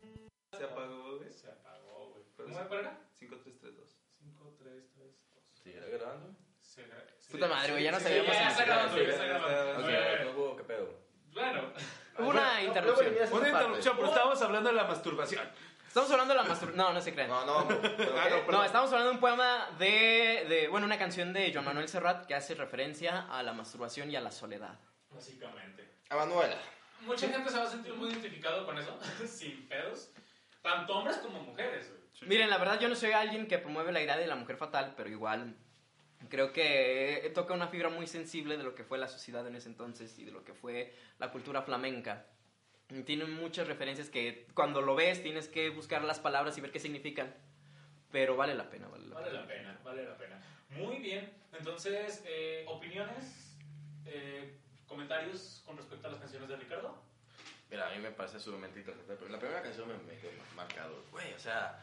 Se apagó, güey. Se apagó, güey. ¿Cómo se apaga? 5332. 5, 3, 3, 2. ¿Sigue grabando? Se gra- Puta madre, güey, ya no sí, sabíamos Ya, está grabando, ya está grabando. No hubo, ¿qué pedo? Bueno, una interrupción. Una interrupción, pero estábamos hablando de la masturbación. Estamos hablando de la masturbación. No, no se crean. No, no, pero Ah, no, No, perdón. estamos hablando de un poema de, de, bueno, una canción de Joan Manuel Serrat que hace referencia a la masturbación y a la soledad. básicamente. A Manuela. Mucha gente se va a sentir muy identificado con eso, sin pedos. Tanto hombres como mujeres. Miren, la verdad yo no soy alguien que promueve la idea de la mujer fatal, pero igual creo que toca una fibra muy sensible de lo que fue la sociedad en ese entonces y de lo que fue la cultura flamenca. Tiene muchas referencias que cuando lo ves tienes que buscar las palabras y ver qué significan, pero vale la pena, vale la Vale pena. la pena, vale la pena. Muy bien, entonces, eh, opiniones, eh, comentarios con respecto a las canciones de Ricardo. Mira, a mí me parece sumamente interesante. Pero la primera canción me, me quedó marcado. Güey, o sea,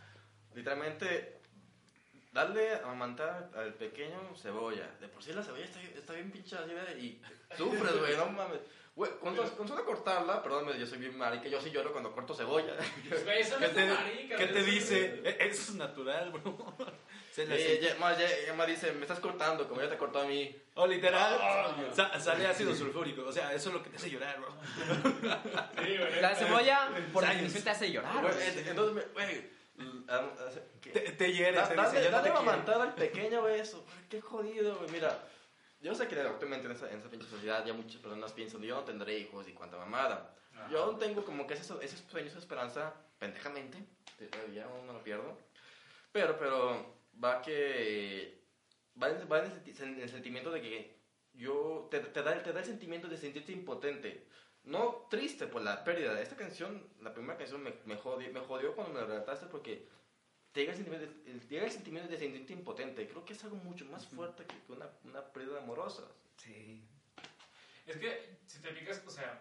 literalmente, darle a amamantar al pequeño cebolla. De por sí la cebolla está, está bien pinchada así, güey, y sufres, güey, no mames. Güey, con, con solo cortarla, perdóname, yo soy bien marica, yo sí lloro cuando corto cebolla. Güey, eso no ¿Qué es te, marica, ¿qué te dice? Eh, Eso es natural, bro. Se hace- ya, más, ya, ya dice, me estás cortando, como ya te cortó a mí. O literal, Ah. sa- sale ácido sulfúrico. O sea, eso es lo que te hace llorar, bro. Sí, güey. La cebolla, por definición, te hace llorar. Güey, güey. ent- entonces, güey, ¿qué? Te, te hiere, Da- te Dale, dice, ya no dale te al pequeño, güey, eso. Güey, Qué jodido, güey. Mira, yo sé que actualmente en esa, en esa pinche sociedad ya muchas personas piensan, yo no tendré hijos y cuánta mamada. Ajá. Yo aún tengo como que ese, ese sueño, esa esperanza, pendejamente, ya aún no lo pierdo. Pero, pero, va que, va en, va en el, en el sentimiento de que yo, te, te da, te da el sentimiento de sentirte impotente. No triste por la pérdida. Esta canción, la primera canción me, me, jodió, me jodió cuando me la relataste porque te llega el sentimiento, de- te llega el sentimiento de sentirte impotente. Creo que es algo mucho más fuerte que una, una pérdida amorosa. Sí. Es que, si te fijas, o sea,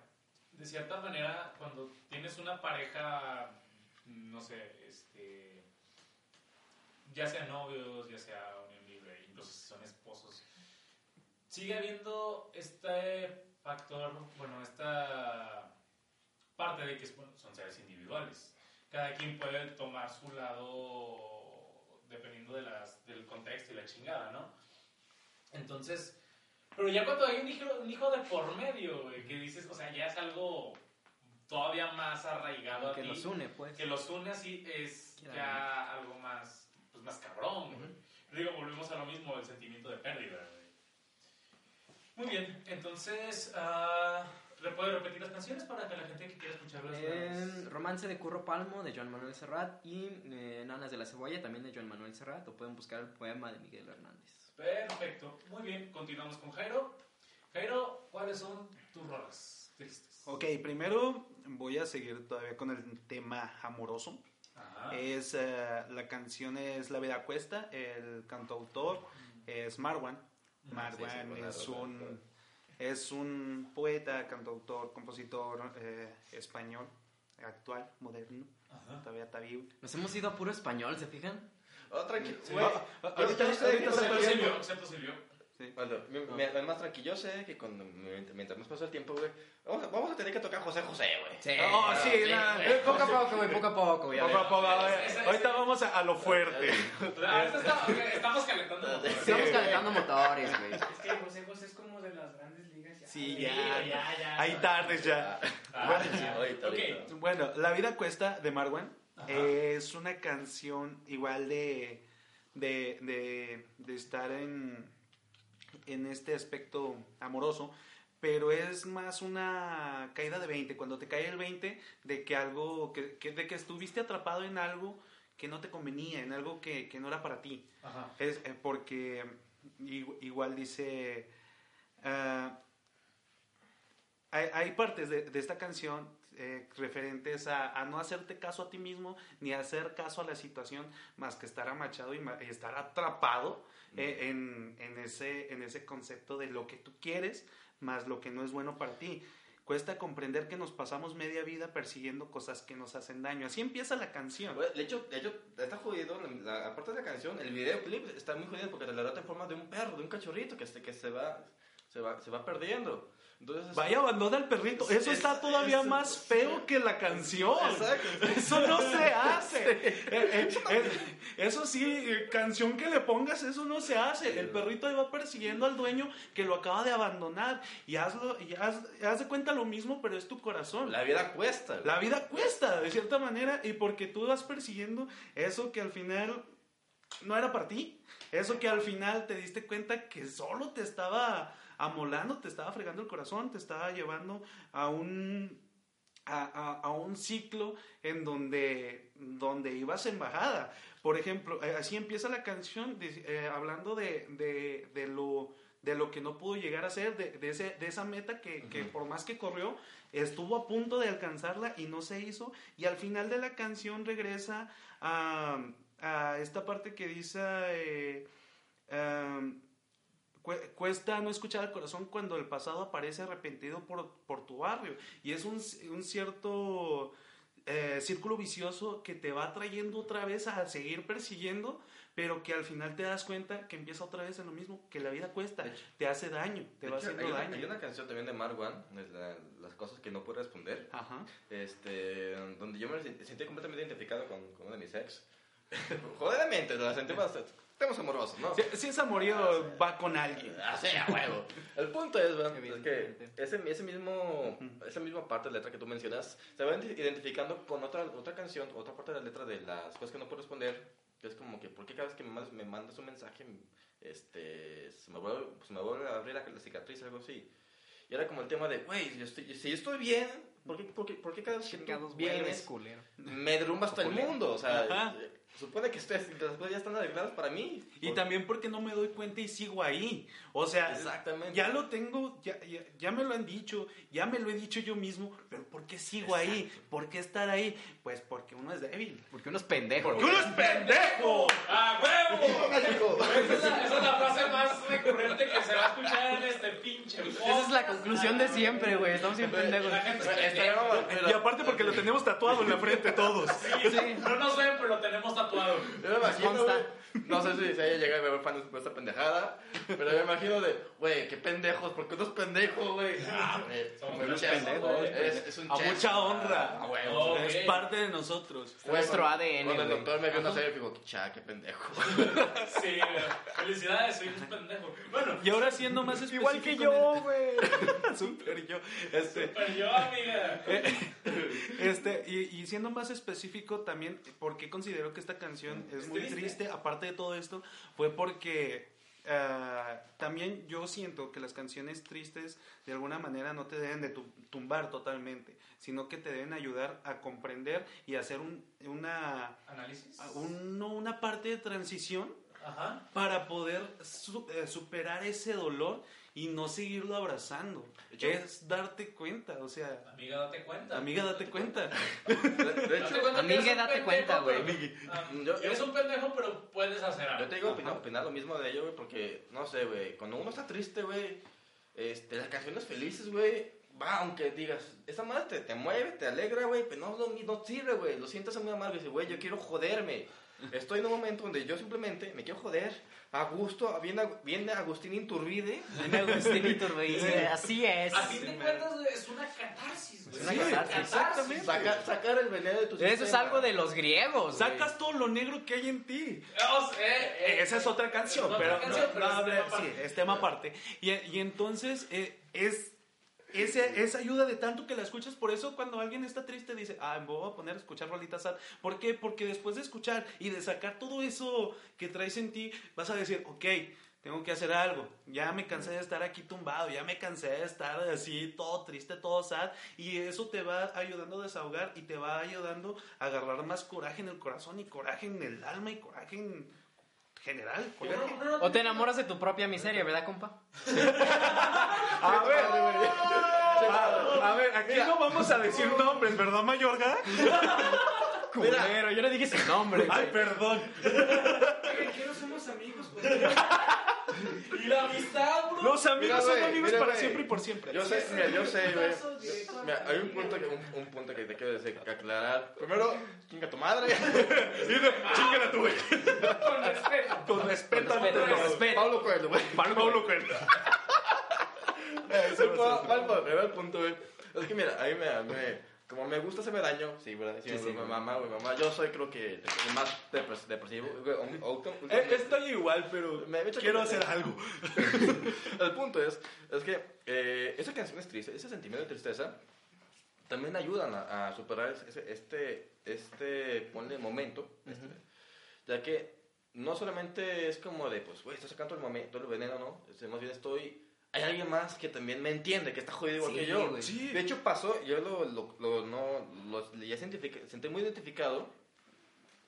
de cierta manera, cuando tienes una pareja, no sé, este, ya sean novios, ya sea unión libre, incluso si son esposos, sigue habiendo este factor, bueno, esta parte de que son seres individuales. Cada quien puede tomar su lado dependiendo de las, del contexto y la chingada, ¿no? Entonces, pero ya cuando hay un hijo, un hijo de por medio, güey, que dices, o sea, ya es algo todavía más arraigado a Que ti, los une, pues. que los une así es ya algo más, pues más cabrón, güey. Digo, volvemos a lo mismo, el sentimiento de pérdida, güey. Muy bien, entonces, ah, ¿le puede repetir las canciones para que la gente que quiera escucharlas Eh, Romance de Curro Palmo de Joan Manuel Serrat y eh, Nanas de la Cebolla también de Joan Manuel Serrat o pueden buscar el poema de Miguel Hernández. Perfecto, muy bien, continuamos con Jairo. Jairo, ¿cuáles son tus rolas tristes? Ok, primero voy a seguir todavía con el tema amoroso. Ajá. Es, eh, la canción es La Vida Cuesta, el cantautor es Marwan. Marwan sí, buena es, un, es un poeta, cantautor, compositor eh, español, actual, moderno, Ajá. todavía está vivo. Nos hemos ido a puro español, ¿se fijan? Oh, tranquilo. Sí. güey. Ah, Ahorita ahorita- ahorita que se con el Excepto Sí. Bueno, me- me- me- más tranquilo, yo sé que cuando, mientras más pasa el tiempo, güey, vamos, a- vamos a tener que tocar José José, güey. Sí. Oh, sí, nada. Eh, Poco a poco, güey, poco a poco, güey. Poco a poco, esa- ahorita vamos a, a lo fuerte. Está- ok, estamos calentando. motores. Estamos calentando motores, güey. Es que José José es como de las grandes ligas. Ya. Sí, Sí, ya. ya, ya. Hay tardes ya. Ah, ahorita. Bueno, La vida cuesta de Marwan es una canción igual de, de, de, de estar en, en este aspecto amoroso, pero es más una caída de 20, cuando te cae el 20 de que algo, que, que- de que estuviste atrapado en algo que no te convenía, en algo que, que no era para ti. Ajá. Es eh, porque igu- igual dice, ah, hay, hay partes de, de esta canción eh, referentes a, a no hacerte caso a ti mismo ni hacer caso a la situación más que estar amachado y, y estar atrapado eh, en, en ese, en ese concepto de lo que tú quieres más lo que no es bueno para ti. Cuesta comprender que nos pasamos media vida persiguiendo cosas que nos hacen daño. Así empieza la canción. Güey, De hecho, de hecho, está jodido, la- aparte de la canción, el videoclip está muy jodido porque te lo trata en forma de un perro, de un cachorrito que se, que se va, se va, se va perdiendo. Entonces, Vaya, abandona al perrito. Eso Es- está todavía más feo que la canción. Exacto. Eso no se hace. Eh, eh, eh, eso sí, canción que le pongas, eso no se hace. El perrito ahí va persiguiendo al dueño que lo acaba de abandonar. Y hazlo, y haz, haz de cuenta lo mismo, pero es tu corazón. La vida cuesta. La vida cuesta, de cierta manera, y porque tú vas persiguiendo eso que al final no era para ti. Eso que al final te diste cuenta que solo te estaba amolando, te estaba fregando el corazón, te estaba llevando a un, a, a- a un ciclo en donde, donde ibas en bajada. Por ejemplo, eh, así empieza la canción eh, hablando de, de, de lo de lo que no pudo llegar a ser, de, de ese, de esa meta que, que por más que corrió, estuvo a punto de alcanzarla y no se hizo. Y al final de la canción regresa a, a esta parte que dice, eh, um, cuesta no escuchar al corazón cuando el pasado aparece arrepentido por, por tu barrio. Y es un, un cierto eh, círculo vicioso que te va trayendo otra vez a seguir persiguiendo, pero que al final te das cuenta que empieza otra vez en lo mismo, que la vida cuesta, hecho- te hace daño, te va hecho, haciendo hay, una, daño. hay una canción también de Marwan, es la- las cosas que no puedo responder, Ajá. este, donde yo me sent- sentí completamente identificado con, con una de mis ex. Jodidamente, la sentí bastante. Temas amorosos, ¿no? Si, si ese amorío va con alguien. Así, a huevo. El punto es, ¿verdad? es que ese, ese mismo, esa misma parte de la letra que tú mencionas se va identi- identificando con otra, otra canción, otra parte de la letra de las cosas que no puedo responder. Que es como que, ¿por qué cada vez que me mandas, me mandas un mensaje, este, se me vuelve, se me vuelve a abrir la, la cicatriz, algo así? Y era como el tema de, güey, si, yo estoy- si yo estoy bien, ¿por qué, por qué, por qué cada vez que vienes me derrumba hasta el mundo? O sea, Ajá. Supone que ustedes las cosas ya están arregladas para mí. Y Por- también porque no me doy cuenta y sigo ahí. O sea, Exactamente. ya lo tengo, ya, ya, ya me lo han dicho, ya me lo he dicho yo mismo, pero ¿por qué sigo ahí? ¿Por qué estar ahí? Pues porque uno es débil. Porque unos pendejos. ¡Porque uno es pendejo! ¡Ah, huevo! Esa es, la, esa es la frase más recurrente que se va a escuchar en este pinche Esa es la conclusión de siempre, güey. Estamos bien pendejos. Y aparte porque lo tenemos tatuado en la frente todos. Sí, no nos ven, pero lo tenemos tatuado. Yo me imagino, Consta. güey, no sé si se haya llegado a ver fans por esta pendejada, pero me imagino de, güey, qué pendejos, ¿por qué unos pendejos, güey? Ah, güey, Somos unos pendejos, Es, es un A mucha honra. Ah. Es parte de nosotros. Nuestro ADN, Cuando el doctor me vio nacer, dijo, cha, qué pendejo. Sí. Felicidades, soy un pendejo. Bueno, Y ahora siendo más específico. Igual que yo, el- güey. Super yo. Este, pero yo, amiga. Este, y, y siendo más específico también, porque considero que esta canción es Es muy triste. triste, aparte de todo esto, fue porque ah, también yo siento que las canciones tristes de alguna manera no te deben de tu- tumbar totalmente, sino que te deben ayudar a comprender y hacer un- una, ¿Análisis? un- no, una parte de transición Ajá. para poder su- eh, superar ese dolor y no seguirlo abrazando. Hecho- es darte cuenta, o sea, Amiga, date cuenta. amiga, date cuenta. De, hecho, cuenta Amiga, date cuenta, güey. Yo- Eres un pendejo, pero puedes hacer algo. Yo te digo opinar, opinar lo mismo de ello, güey, porque, no sé, güey, cuando uno está triste, güey, este, las canciones felices, güey, va, aunque digas, esa madre te, te mueve, te alegra, güey, pero no, no, no sirve, güey, lo sientes muy amargo y dices, güey, yo quiero joderme. Estoy en un momento donde yo simplemente me quiero joder, a gusto, viene, viene Agustín Inturbide, Viene Agustín Iturbide. Así es. A fin de cuentas, es una catarsis, güey. Es una Sí, catarsis. exactamente. saca- sacar el veneno de tu Eso es algo de los griegos. Sacas todo lo negro que hay en ti. O sea, eh, eh, Esa es otra canción, es otra pero, canción, no, pero no, es hombre, tema sí, aparte. es tema aparte. Y, y entonces eh, es ese, esa ayuda de tanto que la escuchas, por eso cuando alguien está triste dice, ah, me voy a poner a escuchar rolitas sad. ¿Por qué? Porque después de escuchar y de sacar todo eso que traes en ti, vas a decir, ok, tengo que hacer algo. Ya me cansé de estar aquí tumbado, ya me cansé de estar así, todo triste, todo sad. Y eso te va ayudando a desahogar y te va ayudando a agarrar más coraje en el corazón y coraje en el alma y coraje en general. yo Coraje. no- no- no- O te enamoras de tu propia miseria, ¿verdad, compa? A ver, a, a ver, aquí no vamos a decir nombres, ¿verdad, Mayorga? Culero, yo no dije ese nombre. güey. Ay, perdón. Oye, ¿qué no somos amigos? Pues, Y la amistad, bro. Los amigos Mira, son amigos mira, para siempre y por siempre. Yo sé, mira, yo sé, güey. Hay un punto, que, un, un punto que te quiero decir, que aclarar. Primero, chinga tu madre. Chíngala tú, güey. Con respeto. Con respeto. Con respeto, con respeto. Pablo Coelho, güey. Pablo Coelho. Eso Pablo, primer punto, güey. Es que mira, a mí me, me- como me gusta hacerme daño, sí, ¿verdad? Sí, Sí, sí, mamá, güey, mamá. Yo soy, creo que, el más depres- depresivo. o- Eh, Estoy igual, pero Me- me quiero hacer algo. El punto es, es que eh, esas canciones tristes, ese sentimiento de tristeza, también ayudan a, a superar ese, este, este, ponle momento, este, ya que no solamente es como de, pues, güey, estoy sacando el momento, el veneno, ¿no? Este, más bien estoy, hay alguien más que también me entiende, que está jodido igual Sí, que yo. Sí. De hecho pasó, yo lo, lo, lo- no, lo, ya sentí muy identificado,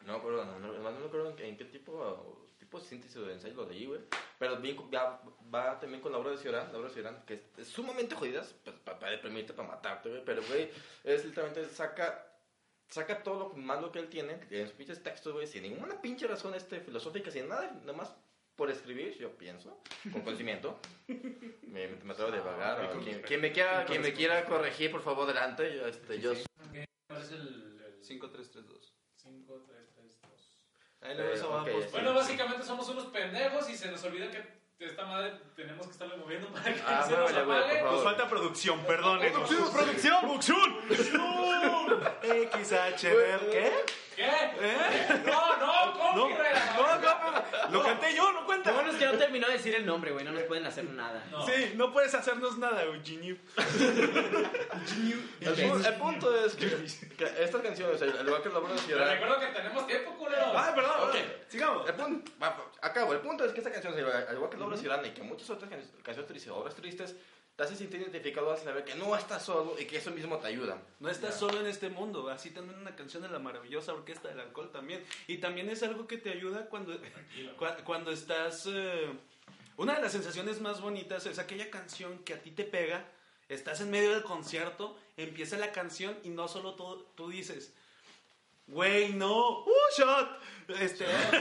no, pero no, no, no me acuerdo en, qué- en qué tipo, tipo de síntesis de ensayo lo leí, güey. Pero bien, va, va también con la obra de Ciorán, la obra de Ciorán, que es, es sumamente jodidas, pues, para deprimirte, para matarte, güey. Pero, güey, es literalmente saca, saca todo lo malo que él tiene en sus pinches textos, güey, sin ninguna pinche razón este, filosófica, sin nada, nada más por escribir, yo pienso, con conocimiento. me, me atrevo a divagar. o quien, quien me quiera, quien me quiera corregir, por favor, adelante. Yo, este, yo ¿Cuál es el, el 5332. 5, 3, 3, 2? Ahí luego Eh, eso va a ok, post- Bueno, básicamente somos unos pendejos y se nos olvida que esta madre tenemos que estarle moviendo para que Ah, se nos apague. Nos falta producción, perdónenos. ¡Producción! ¡Producción! XHB, ¿qué? ¿Qué? ¿Eh? No, no, No, copyright. no, no, lo canté yo, no Lo bueno es que no terminó de decir el nombre, güey. No nos pueden hacer nada. No. Sí, no puedes hacernos nada, Eugenio. El, pu- el punto es que, que estas canciones, al igual que la obra de Te Ciorán, recuerdo que tenemos tiempo, culero. Ah, perdón, Ok. sigamos. El punto, va, va, acabo, el punto es que esta canción, al igual que la obra de Ciorán y que muchas otras can- canciones tristes, obras tristes, te hace sentir identificado, saber que no estás solo y que eso mismo te ayuda. No estás solo en este mundo, así también una canción de la maravillosa orquesta del alcohol también. Y también es algo que te ayuda cuando, cua- cuando estás... eh, una de las sensaciones más bonitas es aquella canción que a ti te pega, estás en medio del concierto, empieza la canción y no solo tú, tú dices, güey, no, ¡uh, shot! Este,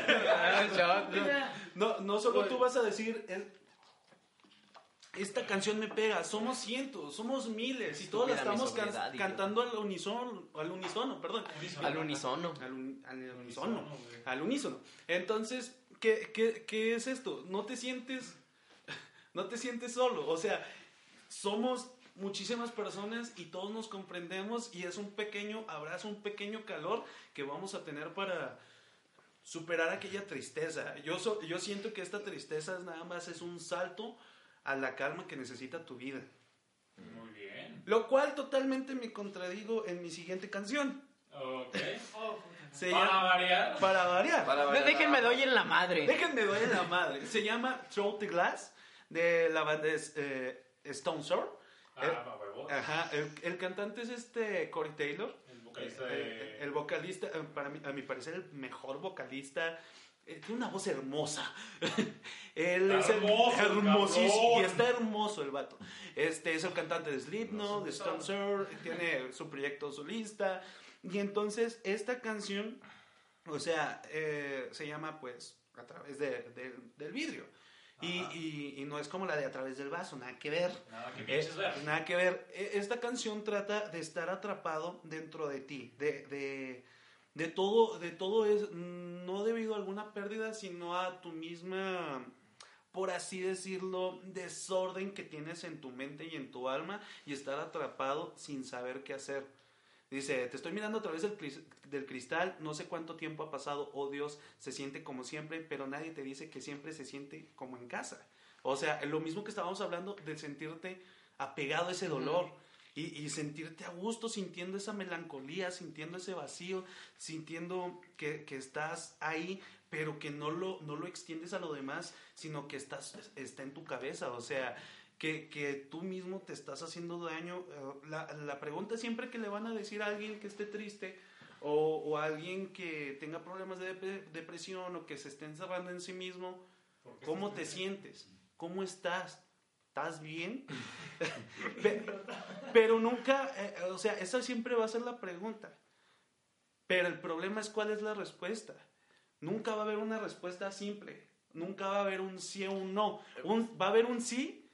no, no solo tú vas a decir, el- esta canción me pega, somos cientos, somos miles y todos la estamos can- cantando al unísono, al unísono, perdón. Al unisono. Al, un- al unísono. Unísono, güey. Al unísono. Entonces, ¿qué, qué, qué es esto? No te sientes, no te sientes solo. O sea, somos muchísimas personas y todos nos comprendemos y es un pequeño abrazo, un pequeño calor que vamos a tener para superar aquella tristeza. Yo, so- yo siento que esta tristeza es nada más es un salto a la calma que necesita tu vida. Muy bien. Lo cual totalmente me contradigo en mi siguiente canción. Ok. Oh, puta. Se Para llama- variar. para variar. Para De- bailar. Déjenme doy en la madre. Déjenme doy en la madre. Se llama Throw the Glass de la banda es, eh, Stone Sour. Ah, huevo. Ajá, el, el cantante es este Corey Taylor. El vocalista Eh, de. eh, el vocalista, eh, para mí, a mi parecer, el mejor vocalista. Eh, tiene una voz hermosa. Él Está es hermoso, hermosísimo. Y está hermoso el vato. Este es el cantante de Slipknot, de Stone Sour. Tiene su proyecto solista. Y entonces, esta canción, o sea, eh, se llama pues a través de- de- del vidrio. Y, y- y no es como la de a través del vaso, nada que ver. Nada que Eh, ver. nada que ver. E- Esta canción trata de estar atrapado dentro de ti, de, de, de todo, de todo es, no debido a alguna pérdida, sino a tu misma, por así decirlo, desorden que tienes en tu mente y en tu alma y estar atrapado sin saber qué hacer. Dice, te estoy mirando a través del, del cristal, no sé cuánto tiempo ha pasado, oh Dios, se siente como siempre, pero nadie te dice que siempre se siente como en casa. O sea, lo mismo que estábamos hablando de sentirte apegado a ese dolor y, y sentirte a gusto sintiendo esa melancolía, sintiendo ese vacío, sintiendo que, que estás ahí, pero que no lo, no lo extiendes a lo demás, sino que estás, está en tu cabeza. O sea, que, que tú mismo te estás haciendo daño. Eh, La, la pregunta siempre que le van a decir a alguien que esté triste o, o a alguien que tenga problemas de dep- depresión o que se esté encerrando en sí mismo, ¿Por qué ¿cómo te sientes? ¿Cómo estás? ¿Estás bien? Pe- pero nunca, eh, o sea, esa siempre va a ser la pregunta. Pero el problema es cuál es la respuesta. Nunca va a haber una respuesta simple. Nunca va a haber un sí o un no. Un- va a haber un sí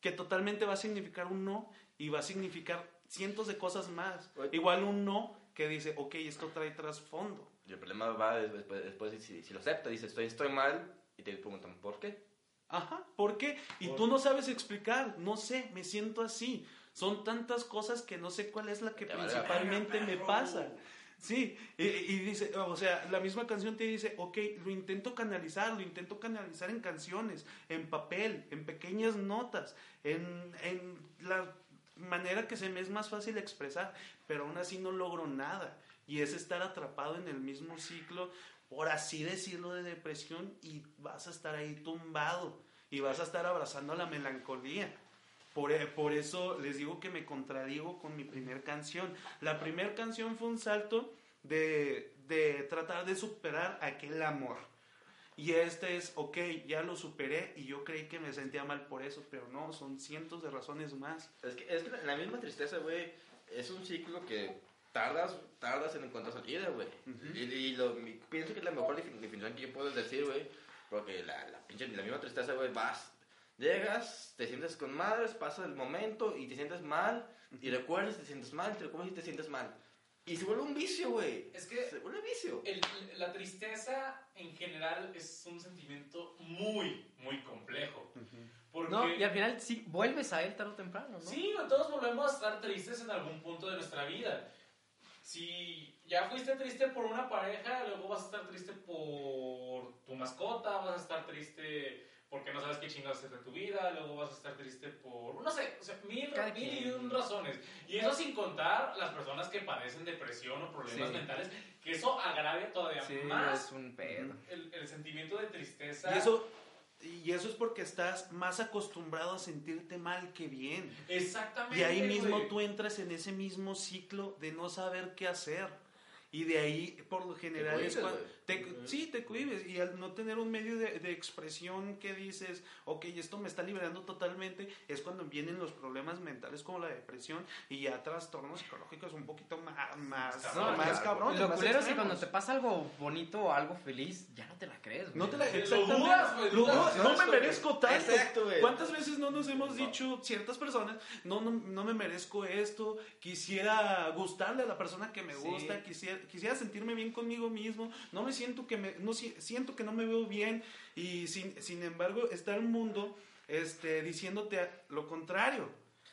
que totalmente va a significar un no y va a significar cientos de cosas más. Igual un no que dice, ok, esto trae trasfondo. Y el problema va des- después, después si, si lo acepta, dice estoy, estoy mal, y te preguntan ¿por qué? Ajá, ¿por qué? Y Por- tú no sabes explicar, no sé, me siento así. Son tantas cosas que no sé cuál es la que Te principalmente me pasa. Sí, y, dice, o sea, la misma canción te dice, ok, lo intento canalizar, lo intento canalizar en canciones, en papel, en pequeñas notas, en, en la manera que se me es más fácil expresar, pero aún así no logro nada. Y es estar atrapado en el mismo ciclo, por así decirlo, de depresión y vas a estar ahí tumbado y vas a estar abrazando la melancolía. Por, e- por eso les digo que me contradigo con mi primer canción. La primera canción fue un salto de, de tratar de superar aquel amor. Y este es, ok, ya lo superé y yo creí que me sentía mal por eso, pero no, son cientos de razones más. Es que, es que la- misma tristeza, güey, es un ciclo que tardas, tardas en encontrar salida, güey. Y, y lo, pienso que es la mejor defin- definición que yo puedo decir, güey, porque la, la, pinche, la misma tristeza, güey, vas, llegas, te sientes con madres, pasa el momento y te sientes mal, y recuerdas, te sientes mal, te recuerdas y te sientes mal. Y se vuelve un vicio, güey. Es que Se vuelve vicio. el- la tristeza en general es un sentimiento muy, muy complejo. Porque, No, y al final sí, vuelves a él tarde o temprano, ¿no? Sí, todos volvemos a estar tristes en algún punto de nuestra vida. Si ya fuiste triste por una pareja, luego vas a estar triste por tu mascota, vas a estar triste porque no sabes qué chingados es de tu vida, luego vas a estar triste por, no sé, o sea, mil, mil y un razones. Y eso sin contar las personas que padecen depresión o problemas Sí. mentales, que eso agravia todavía Sí, más es un pedo. el, el sentimiento de tristeza. Y eso, y eso es porque estás más acostumbrado a sentirte mal que bien. Exactamente. Y ahí mismo güey. tú entras en ese mismo ciclo de no saber qué hacer. Y de ahí, por lo general, es cohibes, te- sí, te cohibes. Y al no tener un medio de, de expresión que dices, ok, esto me está liberando totalmente, es cuando vienen los problemas mentales como la depresión y ya trastornos psicológicos un poquito más, más, No, más claro. cabrones. Lo más culero es que cuando te pasa algo bonito o algo feliz, ya no te la crees, güey. No te la Lo exactamente. dudas, güey, Lo dudas. no me merezco tanto. Exacto, güey. ¿Cuántas veces no nos hemos dicho ciertas personas, no, no, no me merezco esto, quisiera gustarle a la persona que me Sí. gusta, quisiera, quisiera sentirme bien conmigo mismo, no me siento que me, no si- siento que no me veo bien y sin, sin embargo está el mundo este, diciéndote lo contrario.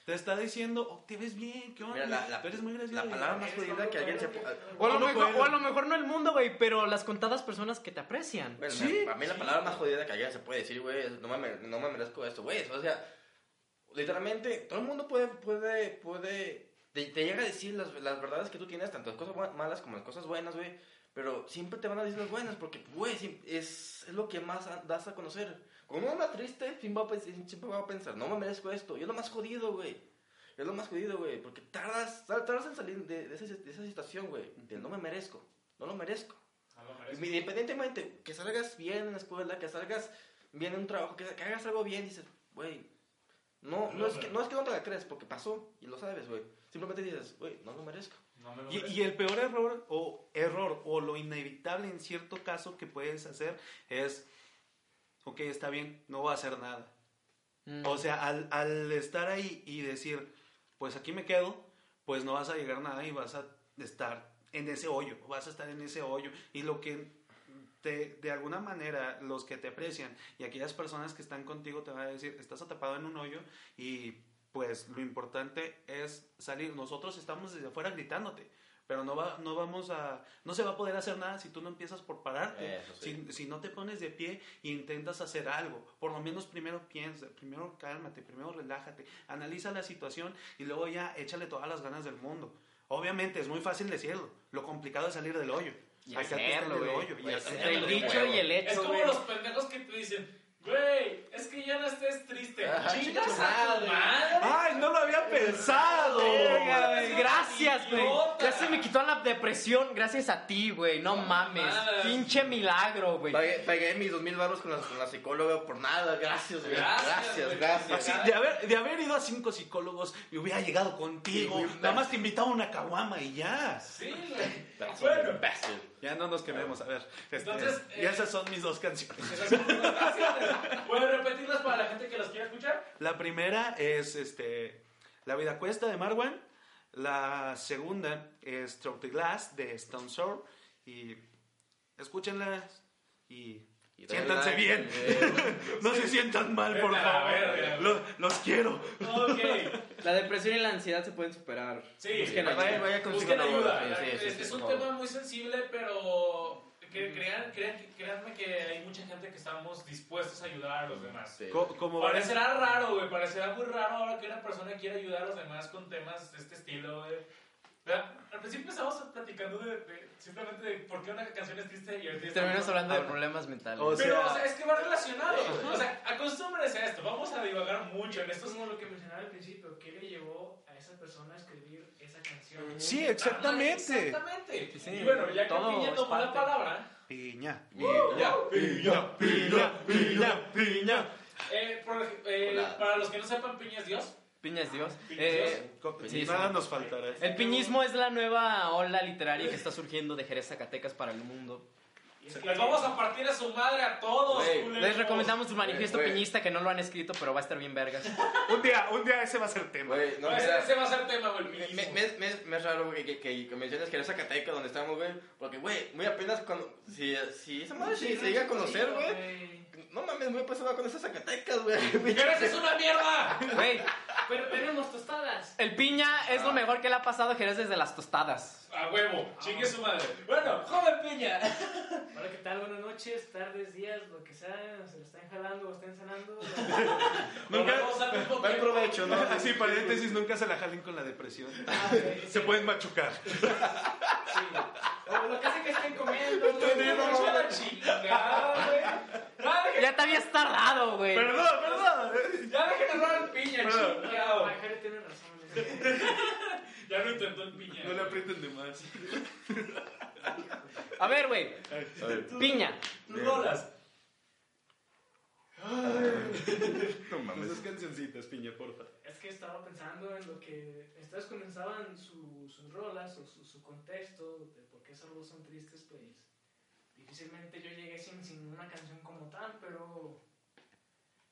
te está diciendo, oh, te ves bien, ¿qué onda? Mira, la- la- Tú eres muy gracioso. La palabra más jodida que alguien se. O a, lo mejor, o a lo mejor no el mundo, güey, pero las contadas personas que te aprecian. Bueno, Sí, a mí la palabra más jodida que alguien se puede decir, güey, es, no me, no me merezco esto, güey. O sea, literalmente, todo el mundo puede, puede, puede, te, te llega a decir las, las verdades que tú tienes, tanto las cosas malas como las cosas buenas, güey. Pero siempre te van a decir las buenas, porque, güey, es, es lo que más das a conocer. Uno anda triste, siempre va, a pensar, no me merezco esto. Y es lo más jodido, güey. Es lo más jodido, güey. Porque tardas, tardas en salir de, de esa, de esa situación, güey. De no me merezco. No lo merezco. No lo merezco. Independientemente, que salgas bien en la escuela, que salgas bien en un trabajo, que, que hagas algo bien, dices, güey, no, no, es que, no es que no te la crees, porque pasó y lo sabes, güey. Simplemente dices, güey, no lo merezco. No me lo Y, el peor error o error o lo inevitable en cierto caso que puedes hacer es, ok, está bien, no voy a hacer nada. Mm. O sea, al, al estar ahí y decir, pues aquí me quedo, pues no vas a llegar a nada y vas a estar en ese hoyo, vas a estar en ese hoyo. Y lo que te- de alguna manera los que te aprecian y aquellas personas que están contigo te van a decir, estás atrapado en un hoyo y pues lo importante es salir. Nosotros estamos desde afuera gritándote. Pero no, va, no vamos a, no se va a poder hacer nada si tú no empiezas por pararte. Sí. Si, si no te pones de pie e intentas hacer algo, por lo menos primero piensa, primero cálmate, primero relájate, analiza la situación y luego ya échale todas las ganas del mundo. Obviamente es muy fácil decirlo, lo complicado es salir del hoyo. Y Hay que hacerlo, salir del güey. hoyo y Güey, hacerlo. Entre el dicho y el Es hecho, como güey. los pendejos que te dicen, güey, es que ya no estés triste. Ajá, Chingas chinga a tu madre. ¡Ay, no lo había pensado! Verga, güey, Gracias, güey. Ya se me quitó la depresión gracias a ti, güey. No mames. Pinche milagro, güey. Pagué, pagué mis dos mil baros con la, con la psicóloga por nada, gracias, güey. Gracias, Gracias. Así, de, haber, de haber ido a cinco psicólogos y hubiera llegado contigo, Sí, nada más te invitaba una caguama y ya. Sí, güey. Bueno. Ya no nos quememos, a ver. este, Entonces, y eh, esas son mis dos canciones. Esas son unas canciones. ¿Puedes repetirlas para la gente que las quiera escuchar? La primera es este, La vida cuesta de Marwan. La segunda es Through the Glass de Stone Sour. Y escúchenlas y Y siéntanse like, bien. eh. no se sientan mal, por favor. Los, los quiero. La depresión y la ansiedad se pueden superar. Sí, Busquen vaya- ayuda. vaya con Busquen psicólogo, ayuda. sí, sí, sí, es, sí, es por un tema muy sensible, pero que crean, crean, créanme que hay mucha gente que estamos dispuestos a ayudar a los demás. Como Parecerá raro, güey. Parecerá muy raro ahora que una persona quiera ayudar a los demás con temas de este estilo, güey. Al principio estábamos platicando de, de- simplemente de por qué una canción es triste y ahorita Terminas hablando de problemas mentales. O Pero, sea- o sea, es que va relacionado. O sea, acostúmbrense a esto. Vamos a divagar mucho en Es estos como lo que mencionaba al principio, ¿qué le llevó a esa persona a escribir esa canción? Sí, exactamente. Exactamente. Sí, sí. Y bueno, ya que Piña es tomó la palabra, Piña. Piña, Piña, piña, piña, piña. eh, por eh, para los que no sepan, Piña es Dios. Piña es Dios. Eh, Sí, Nada nos faltará. el piñismo es la nueva ola literaria que está surgiendo de Jerez Zacatecas para el mundo. Que- Les vamos a partir a su madre a todos. Culeros. Les recomendamos su manifiesto Güey. piñista que no lo han escrito, pero va a estar bien vergas. Un día, un día ese va a ser tema. Güey, no, No, ese, ese va a ser tema, güey. el Me, me, me, me es raro güey, que, que, que menciones que era Zacatecas donde estamos, güey. Porque, güey, muy apenas cuando. Si, si esa madre se, se llega a conocer, güey. No mames, muy apenas se va a conocer Zacatecas, güey. ¡Jerez es una mierda! Güey, Pero tenemos tostadas. el piña es lo mejor que le ha pasado a Jerez desde las tostadas. A huevo, chingue su madre. Bueno, joven Piña. Hola, ¿qué tal? Buenas noches, tardes, días, lo que sea. Se lo están jalando o están sanando. Nunca- Volvemos al mismo Buen tiempo. provecho, ¿no? Así, paréntesis, nunca se la jalen con la depresión. Ah, Se sí, pueden machucar. sí. O lo que hace que estén comiendo. ¿no? La chingada, güey. Ya te habías tardado, güey. Perdón, perdón. Ya dejen hablar al Piña, chingado. Ah, tiene razón. Ya lo intentó el Piña. No le aprieten de más. A ver, güey. A ver. Piña. Tus rolas. No mames. Esas cancioncitas, piña, porfa. Es que estaba pensando en lo que ustedes comenzaban su- sus rolas o su, su contexto de por qué esas rolas son tristes, pues difícilmente yo llegué sin, sin una canción como tal, pero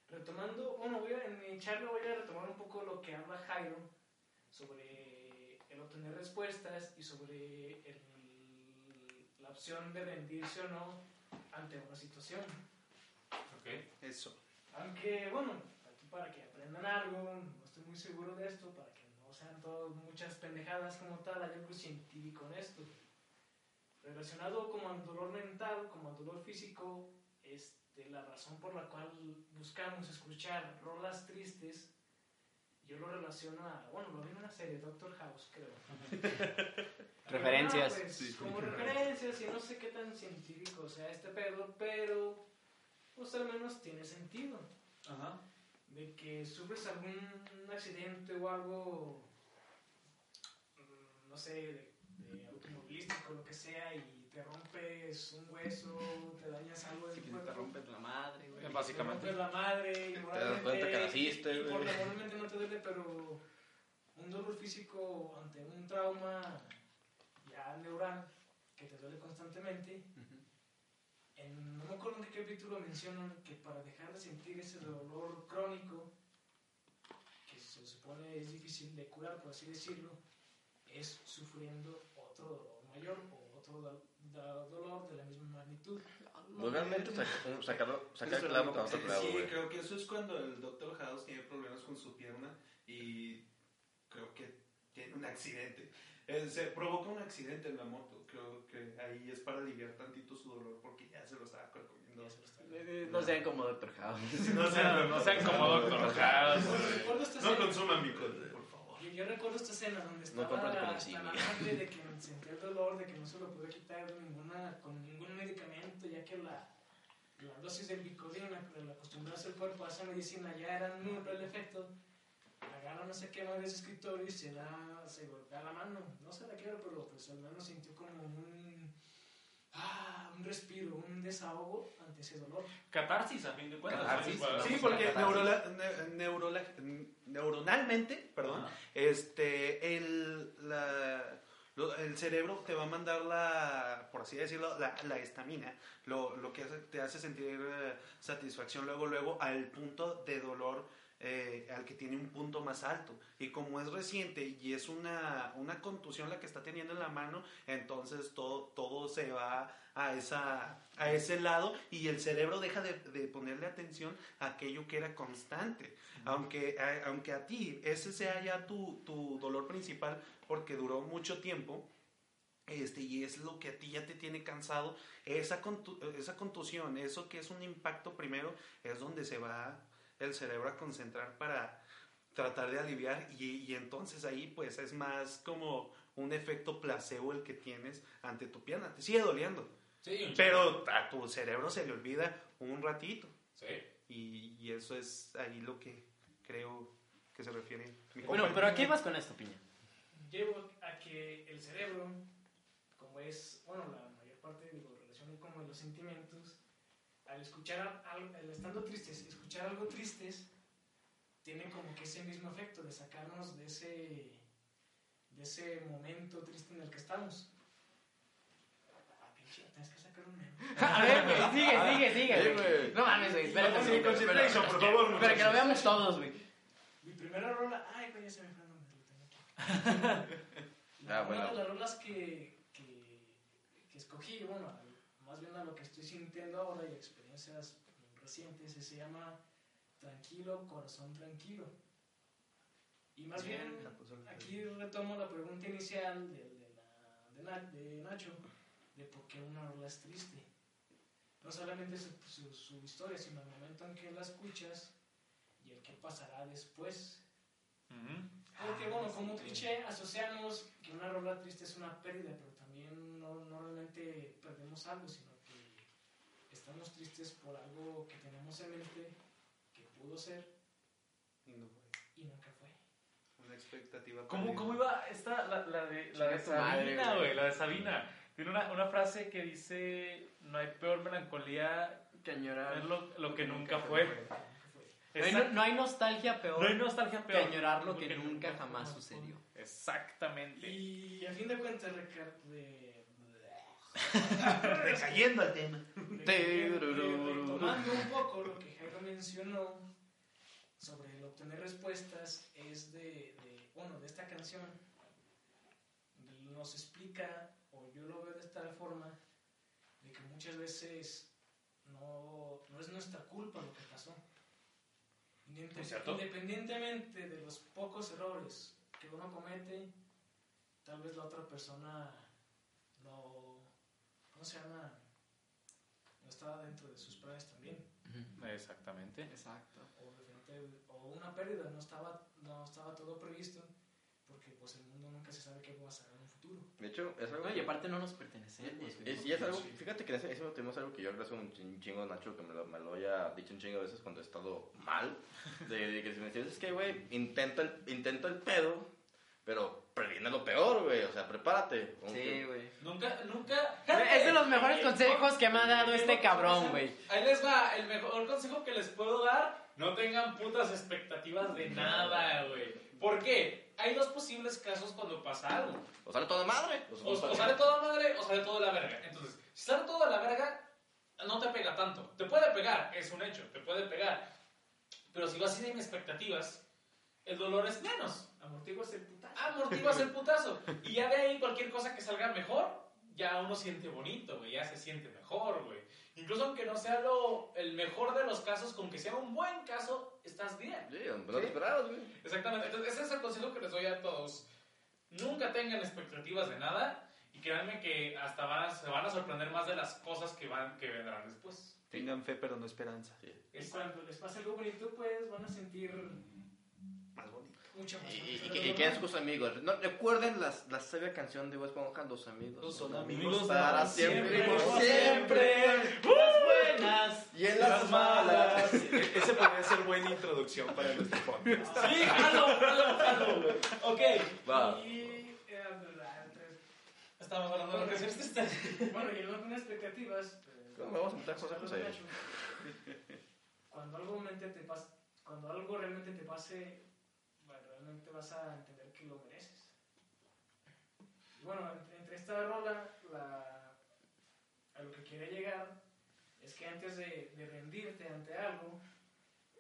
retomando, bueno, voy a, en mi charla voy a retomar un poco lo que habla Jairo sobre el obtener respuestas y sobre el- la opción de rendirse o no ante una situación. Ok. Eso. Aunque, bueno, aquí para que aprendan algo, estoy muy seguro de esto, para que no sean todas muchas pendejadas como tal, hay algo científico en esto. Relacionado como al dolor mental, como al dolor físico, este, la razón por la cual buscamos escuchar rolas tristes, yo lo relaciono a, bueno, lo vi en una serie, Doctor House, creo. Referencias. Ah, pues, Sí, como sí. referencias y no sé qué tan científico sea este pedo, pero pues al menos tiene sentido. Ajá. De que sufres algún accidente o algo, mm, no sé, de, de automovilístico, lo que sea, y te rompes un hueso, te dañas algo del cuerpo. la madre, güey. Te Básicamente. rompes la madre y das moralmente, cuenta que naciste, güey. normalmente no te duele, dolor físico ante un trauma ya neural que te duele constantemente. En, no me acuerdo en qué capítulo mencionan que para dejar de sentir ese dolor crónico, que se supone es difícil de curar, por así decirlo, es sufriendo otro dolor mayor o otro do- do- dolor de la misma magnitud. Saca- sacarlo- sacar el clavo otro clavo, Sí, creo que eso es cuando el Dr. House tiene problemas con su pierna y creo que tiene un accidente. Eh, se provoca un accidente en la moto. Creo que ahí es para aliviar tantito su dolor porque ya se lo estaba comiendo. Ya se lo está- Eh, No sean como Doctor House. No, No, no sean como Doctor House. No consuman mi por favor. Yo, yo recuerdo esta escena donde estaba hasta penicilina. la madre de que sentía el dolor, de que no se lo podía quitar ninguna, con ningún medicamento, ya que la, la dosis de bicodina, al acostumbrarse el cuerpo a esa medicina, ya era nulo el efecto. Agarra no sé qué más de ese escritorio y se da, se golpea la mano. No se la quiero, pero pues al menos sintió como un, ah, un respiro, un desahogo ante ese dolor. Catarsis, a fin de cuentas. Catarsis. Sí, porque neurola- ne- neurola- neuronalmente, perdón, este, el, la- lo- el cerebro te va a mandar la, por así decirlo, la, la estamina, lo, lo que hace- te hace sentir eh, satisfacción luego, luego, al punto de dolor eh, al que tiene un punto más alto. Y como es reciente y es una, una contusión la que está teniendo en la mano, entonces todo, todo se va a, esa, a ese lado y el cerebro deja de, de ponerle atención a aquello que era constante. Aunque, a, aunque a ti ese sea ya tu, tu dolor principal porque duró mucho tiempo, este, y es lo que a ti ya te tiene cansado, esa, contu- esa contusión, eso que es un impacto primero, es donde se va el cerebro a concentrar para tratar de aliviar y, y entonces ahí pues es más como un efecto placebo el que tienes ante tu pierna, te sigue doliendo, Sí, pero a tu cerebro se le olvida un ratito Sí. y, y eso es ahí lo que creo que se refiere. mi Bueno, pero ¿a qué ibas con esto, Piña? llevo a que el cerebro, como es, bueno, la mayor parte de lo relaciona con los sentimientos, al escuchar algo, al estando tristes, escuchar algo tristes, tiene como que ese mismo efecto de sacarnos de ese, de ese momento triste en el que estamos. Ah, pinche, tienes que sacar un meme. A ver, güey, sigue, sigue, sigue. Güey. No mames, güey, espérate. Sí, espera, por favor, Para que lo muchachos. veamos todos, güey. Mi primera rola, ay, ya se me fue el nombre, lo tengo aquí. La- Ah, bueno. Una de las rolas que, que, que escogí, bueno, más bien a lo que estoy sintiendo ahora y experiencias recientes, se llama Tranquilo, Corazón Tranquilo. Y más bien, aquí retomo la pregunta inicial de, de, la- de Na- de Nacho, de por qué una rola es triste. No solamente su, su- su historia, sino el momento en que la escuchas y el que pasará después. Porque bueno, como cliché asociamos que una rola triste es una pérdida, pero también no, no realmente perdemos algo, sino que estamos tristes por algo que tenemos en mente que pudo ser Y no fue y nunca fue. una expectativa. ¿Cómo. ¿Cómo iba esta, la, la de, la de Sabina, güey. La de Sabina. Tiene una, una frase que dice, no hay peor melancolía Que añorar. es lo, lo que nunca fue. Nunca fue. No hay, no, hay nostalgia peor No hay nostalgia que peor. añorar lo que nunca jamás sucedió. Exactamente. Y a fin de cuentas, Ricardo, de, Recayendo al tema. de- de- retomando un poco lo que Jairo mencionó sobre el obtener respuestas, es de, de, bueno, de esta canción, nos explica, o yo lo veo de esta forma, de que muchas veces no, no es nuestra culpa lo que pasó. Independientemente de los pocos errores que uno comete, tal vez la otra persona no, ¿cómo se llama? No estaba dentro de sus planes también. Exactamente. Exacto. O, o una pérdida, no estaba, no estaba todo previsto, porque pues el mundo nunca se sabe qué va a pasar en un futuro. De hecho, es algo No, y que- aparte no nos pertenecemos. Es, es- y es algo, fíjate que en ese, ese tema es algo que yo agradezco un chin- chingo a Nacho, que me lo, me lo haya dicho un chingo de veces cuando he estado mal. De, de que si me decías, es que, güey, intenta el, intenta el pedo, pero previene lo peor, güey. O sea, prepárate. Sí, güey. Nunca, nunca. Es de los mejores consejos que me ha dado este cabrón, güey. Ahí les va, el mejor consejo que les puedo dar, no tengan putas expectativas de nada, güey. ¿Por qué? Hay dos posibles casos cuando pasa algo. O sale toda madre. O, o sale toda madre o sale toda la verga. Entonces, si sale toda la verga, no te pega tanto. Te puede pegar, es un hecho, te puede pegar. Pero si vas sin expectativas, el dolor es menos. Amortiguas el putazo. Amortiguas el putazo. Y ya de ahí cualquier cosa que salga mejor, ya uno siente bonito, güey. Ya se siente mejor, güey. Incluso aunque no sea lo, el mejor de los casos, con que sea un buen caso, estás bien. Sí, no te esperabas, güey. Exactamente. Entonces, ese es el consejo que les doy a todos. Nunca tengan expectativas de nada y créanme que hasta van a- se van a sorprender más de las cosas que, van, que vendrán después. Tengan fe, pero no esperanza. Sí. Cuando les pase algo bonito, pues van a sentir Más bonito. Mucha Y, emoción. y, y, y es normal- sus amigos. No, recuerden las, la sabia canción de Bob Esponja, Los amigos. Son amigos amigos para siempre. siempre, por siempre. Las buenas. Y en las malas. Ese podría ser buena introducción para nuestro podcast. Sí, jalo, jalo, jalo. Ok. Va. Y, eh, Estamos hablando de lo que es este. bueno, y no con expectativas. ¿Cómo vamos a meter consejos ahí? Cuando algo, realmente te pas- cuando algo realmente te pase, realmente vas a entender que lo mereces. Y bueno, entre, entre esta rola, la, a lo que quiere llegar es que antes de, de rendirte ante algo,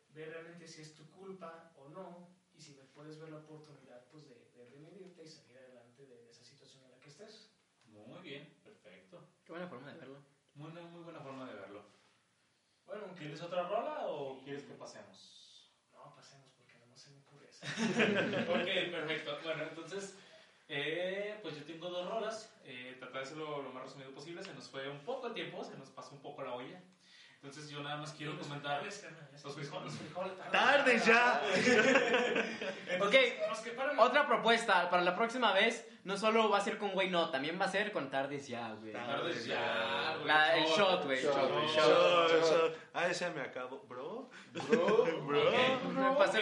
ve realmente si es tu culpa o no, y si puedes ver la oportunidad pues, de, de redimirte y salir adelante de esa situación en la que estés. Muy bien, perfecto. Qué buena forma de verlo. Muy, buena- muy buena forma de verlo. Bueno, ¿Quieres otra rola o quieres que pasemos? No, pasemos porque no se me ocurre eso. ok, perfecto. Bueno, entonces, eh, pues yo tengo dos rolas. Eh, tratar de hacerlo lo más resumido posible. Se nos fue un poco el tiempo, se nos pasó un poco la olla. Entonces yo nada más quiero Los comentar... frijoles, carnal, ya Los frijoles. Los frijoles, ¡Tarde ya! Ok, otra propuesta para la próxima vez. No solo va a ser con güey, no, también va a ser con tardes ya, güey. Tardes ya, güey. La- el shot, güey. Shot, shot, shot. shot. Shot, shot. Ah, ese me acabo. Bro. Bro,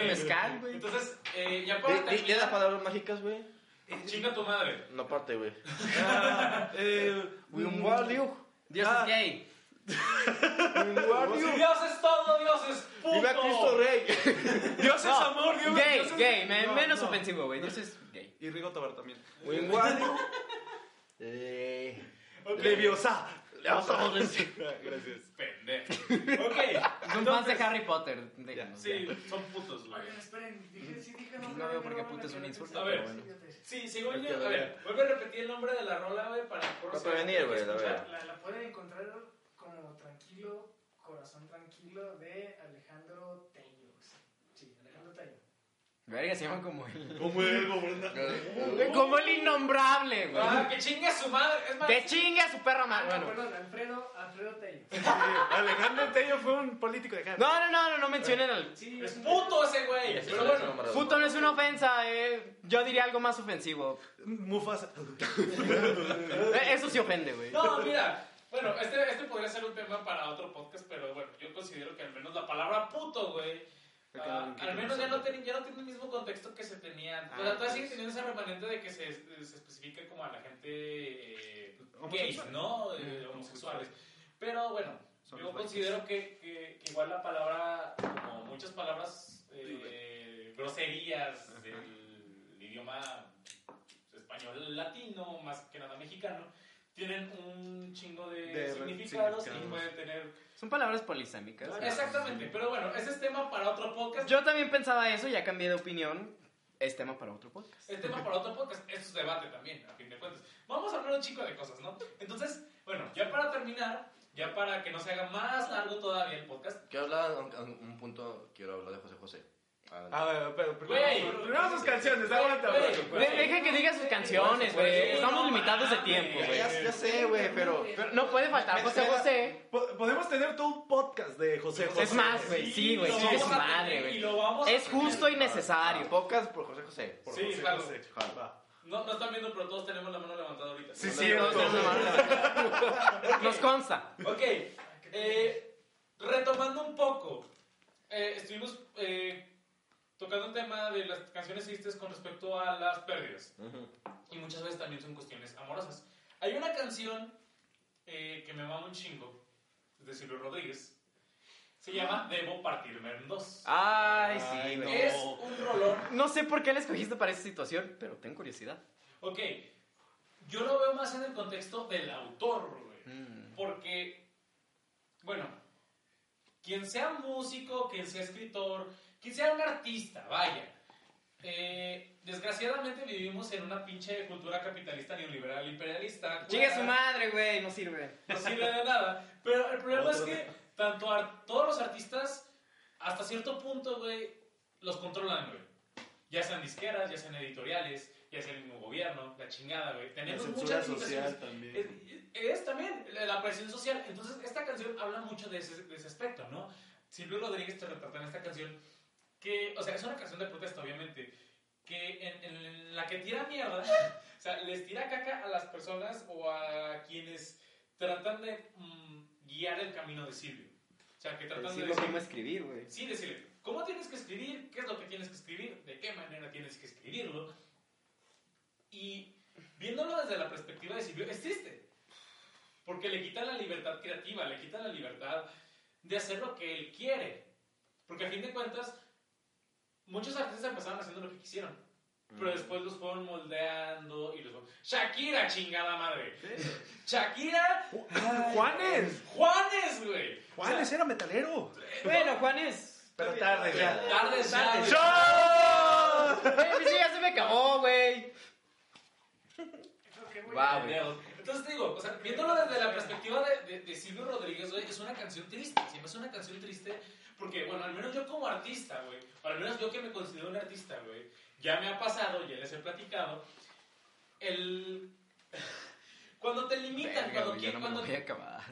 el Ok. mezcal, güey. Entonces, eh, ya para las palabras mágicas, güey. Chinga tu madre. No parte, güey. Ah, eh, Wingardium. Dios Ah. es gay. Si Dios es todo, Dios es puto. Viva Cristo Rey. Dios es amor, Dios, Gay, Dios es- gay, No, menos no. ofensivo, güey. Dios es gay. Y Rigo Tobar también. Wingardium. Eh, Ok. Leviosa. Gracias. Pendejo. Ok. Son fans de Harry Potter. déjenos, Sí, ya. son putos, güey. Oigan, esperen, dije, sí dije No nombre, veo por qué puto es un insulto, pero pensando. bueno. Sí, según yo, a ver. ver, vuelve a repetir el nombre de la rola, güey, para por a si quiere güey, la escuchar. La, la pueden encontrar como Tranquilo, Corazón Tranquilo de Alejandro Tello. Sí, Alejandro Tello. Verga, se llama como el... Como el gobernador. Como el innombrable, güey. Ah, que chingue a su madre. Es más, Que chingue a su perra Ah, madre. no, Bueno. perdón, Alfredo, Alfredo Tello. Alejandro Tello fue un político de acá. No, no, no, no, no mencionen al... Sí, es puto ese güey. Ese Pero bueno, Puto no es una ofensa, eh. Yo diría algo más ofensivo. Mufasa. Eh, Eso sí ofende, güey. no, mira. Bueno, este, este podría ser un tema para otro podcast, pero bueno, yo considero que al menos la palabra puto, güey. Ah, al menos ya no, tiene, ya no tiene el mismo contexto que se tenía antes. O sea, Ah, todavía sigue pues. teniendo ese remanente de que se, se especifica como a la gente eh, gays. ¿no? Eh, homosexuales. Pero bueno, Son yo considero que, que- que igual la palabra, como muchas palabras eh, groserías del idioma español latino, más que nada mexicano, tienen un chingo de, De significados y pueden tener... Son palabras polisémicas. Exactamente, pero bueno, ese es tema para otro podcast. Yo también pensaba eso, ya cambié de opinión. Es tema para otro podcast. Es tema para otro podcast, esto es debate también, a fin de cuentas. Vamos a hablar un chico de cosas, ¿no? Entonces, bueno, ya para terminar, ya para que no se haga más largo todavía el podcast. Quiero hablar, un- un punto, quiero hablar de José José. A ver, pero Güey. primero, primero sus canciones, aguanta. güey, deja que diga sus canciones, güey. Estamos limitados de mames. tiempo, güey. ya, ya sé, güey, pero... Pero no puede faltar José José. Po- Podemos tener todo un podcast de José José. Es más, güey. Sí, güey. Sigue vamos su madre, güey. y lo vamos a Es justo y necesario. Podcast por José José. Por Sí, José jalo. José. Jalo. No, no están viendo, pero todos tenemos la mano levantada ahorita. Sí, Todos cierto. tenemos la mano levantada. Nos consta. Ok, eh, retomando un poco, eh, estuvimos eh, tocando un tema de las canciones tristes con respecto a las pérdidas. Y muchas veces también son cuestiones amorosas. Hay una canción eh, que me mama un chingo, es de Silvio Rodríguez. Se llama Debo partirme en dos. Ay, sí, Ay, güey. no. Es un rolón. No sé por qué la escogiste para esa situación, pero tengo curiosidad. Ok, yo lo veo más en el contexto del autor, güey. Mm. Porque, bueno, quien sea músico, quien sea escritor, quien sea un artista, vaya. eh, desgraciadamente vivimos en una pinche cultura capitalista neoliberal imperialista. Chingue cual su madre, güey. No sirve. No sirve de nada. Pero el problema es que tanto ar- todos los artistas, hasta cierto punto, güey, los controlan, güey. Ya sean disqueras, ya sean editoriales, ya sea el mismo gobierno, la chingada, güey. La Tenemos censura muchas social también. Es, es también la presión social. Entonces, esta canción habla mucho de ese, de ese aspecto, ¿no? Silvio Rodríguez te retrata en esta canción que, o sea, es una canción de protesta, obviamente, que en, en la que tira mierda, o sea, les tira caca a las personas o a quienes tratan de mm, guiar el camino de Silvio. O sea, que tratan de Decirlo decir, cómo escribir, güey. Sí, decirle, ¿cómo tienes que escribir? ¿Qué es lo que tienes que escribir? ¿De qué manera tienes que escribirlo? Y viéndolo desde la perspectiva de Silvio, es triste. Porque le quitan la libertad creativa, le quitan la libertad de hacer lo que él quiere. Porque a fin de cuentas, muchos artistas empezaron haciendo lo que quisieron. Pero después los fueron moldeando y los fueron... Shakira, chingada madre. Shakira, Juanes. Juanes, güey. Juanes era metalero. Bueno, Juanes. Pero tarde ya. Tardes ya, güey. ¡Show! Eh, ya se me acabó, güey. Creo Entonces te digo, o sea, viéndolo desde la perspectiva de, de, de Silvio Rodríguez, güey, es una canción triste. Siempre es una canción triste porque, bueno, al menos yo como artista, güey, o al menos yo que me considero un artista, güey, ya me ha pasado, ya les he platicado, el... Cuando te limitan, Verga, cuando, güey, qui- ya no cuando,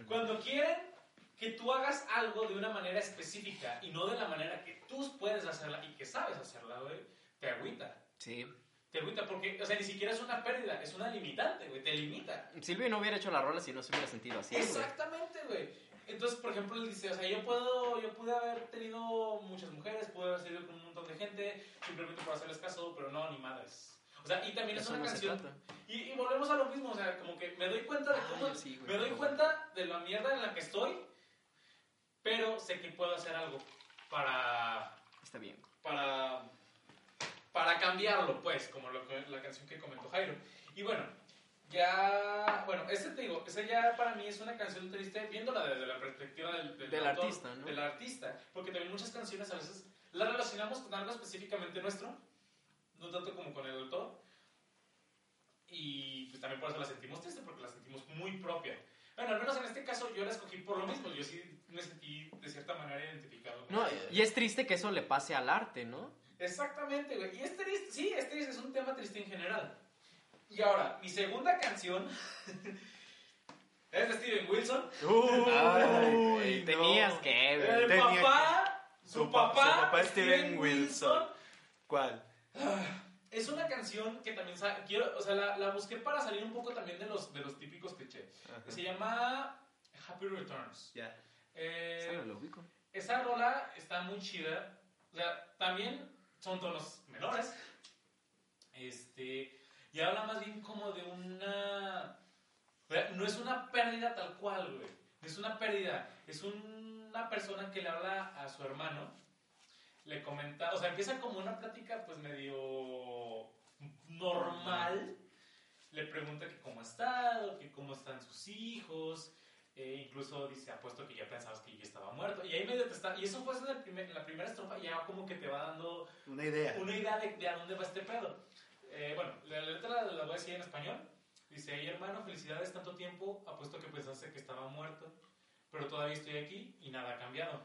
cuando quieren que tú hagas algo de una manera específica y no de la manera que tú puedes hacerla y que sabes hacerla, güey, te agüita. Sí. Te agüita porque, o sea, ni siquiera es una pérdida, es una limitante, güey, te limita. Silvio no hubiera hecho la rola si no se hubiera sentido así. Exactamente, güey. Entonces, por ejemplo, él dice, o sea, yo puedo, yo pude haber tenido muchas mujeres, pude haber salido con un montón de gente, simplemente por hacerles caso, pero no, ni madres. O sea, y también es una no canción. Y, y volvemos a lo mismo, o sea, como que me doy cuenta de cómo, yo sí, güey. me doy cuenta de la mierda en la que estoy, pero sé que puedo hacer algo para, Está bien. para, para cambiarlo, pues, como lo la canción que comentó Jairo. Y bueno, ya, bueno, este te digo, esa ya para mí es una canción triste, viéndola desde la perspectiva del, del, Del autor, artista, ¿no? Del artista, porque también muchas canciones a veces las relacionamos con algo específicamente nuestro, no tanto como con el autor, y pues también por eso la sentimos triste, porque la sentimos muy propia. Bueno, al menos en este caso yo la escogí por lo mismo, yo sí me sentí de cierta manera identificado. con No, y es triste que eso le pase al arte, ¿no? Exactamente, güey. Y es triste, sí, es triste, es un tema triste en general. Y ahora, mi segunda canción es de Steven Wilson. Uy, Tenías no. que, El. Tenía papá, su, Su pa- papá, su papá Steven Wilson. ¿Cuál? Es una canción que también quiero, o sea, la, la busqué para salir un poco también de los, de los típicos clichés. Se llama Happy Returns. Ya. Eh, Esa no lo ubico. esa rola está muy chida. O sea, también son tonos menores. Este. Y habla más bien como de una. No es una pérdida tal cual, güey. No es una pérdida. Es una persona que le habla a su hermano. Le comenta. O sea, empieza como una plática, pues medio. normal. Le pregunta que cómo ha estado, que cómo están sus hijos. Eh, incluso dice, apuesto que ya pensabas que yo estaba muerto. Y ahí medio te está. Y eso fue en, primer- en la primera estrofa, ya como que te va dando Una idea. una idea de, de a dónde va este pedo. Eh, bueno, la, la letra la, la voy a decir en español. Dice, hey hermano, felicidades tanto tiempo, apuesto que pensaste que estaba muerto. pero todavía estoy aquí y nada ha cambiado.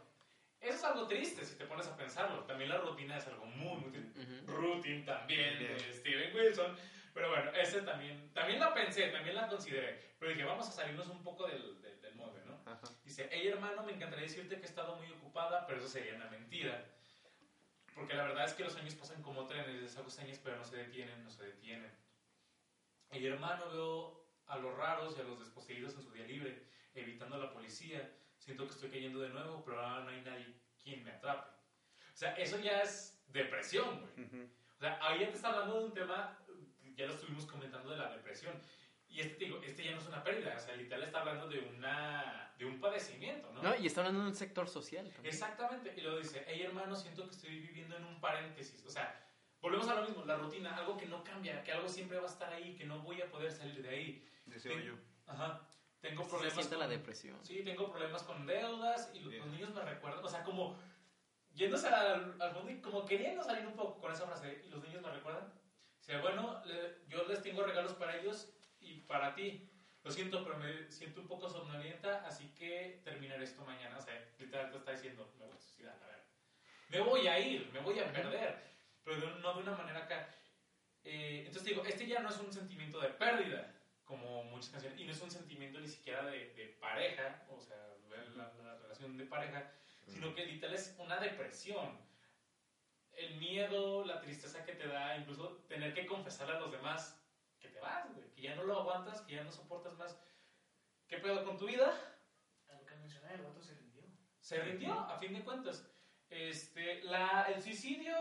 Eso es algo triste si te pones a pensarlo. También la rutina es algo muy, muy triste. Ujú. Routine también de Steven Wilson. Pero bueno, ese también, también la pensé, también la consideré. Pero dije, vamos a salirnos un poco del, del, del molde, ¿no? Ajá. Dice, hey hermano, me encantaría decirte que he estado muy ocupada, pero eso sería una mentira. Porque la verdad es que los años pasan como trenes, les hago señas, pero no se detienen, no se detienen. Hey hermano, veo a los raros y a los desposeídos en su día libre, evitando a la policía. Siento que estoy cayendo de nuevo, pero ahora no hay nadie quien me atrape. O sea, eso ya es depresión, güey. Ujú. O sea, ahí ya te está hablando de un tema, ya lo estuvimos comentando de la depresión. Y este, te digo, este ya no es una pérdida, o sea, literal está hablando de, una, de un padecimiento, ¿no? No, y está hablando de un sector social. también. Exactamente, y luego dice, hey hermano, siento que estoy viviendo en un paréntesis. O sea, volvemos a lo mismo, la rutina, algo que no cambia, que algo siempre va a estar ahí, que no voy a poder salir de ahí. Sí. yo. Ajá, tengo Se problemas siente la con- depresión. Sí, tengo problemas con deudas y los, Bien. los niños me recuerdan, o sea, como yéndose al, al fondo y como queriendo salir un poco con esa frase, y los niños me recuerdan. O sea, bueno, le- yo les tengo regalos para ellos y para ti. Lo siento, pero me siento un poco somnolienta, así que terminaré esto mañana. O sea, literal te está diciendo, me voy a suicidar, a ver. Me voy a ir, me voy a perder, pero de un- no de una manera acá. Eh, entonces digo, este ya no es un sentimiento de pérdida, como muchas canciones, y no es un sentimiento ni siquiera de, de pareja, o sea, la, la relación de pareja, sino que literal es una depresión. El miedo, la tristeza que te da, incluso tener que confesarle a los demás te vas, güey, que ya no lo aguantas, que ya no soportas más. ¿Qué pedo con tu vida? A lo que mencioné, el vato se rindió. Se rindió, a fin de cuentas. Este, la, el suicidio,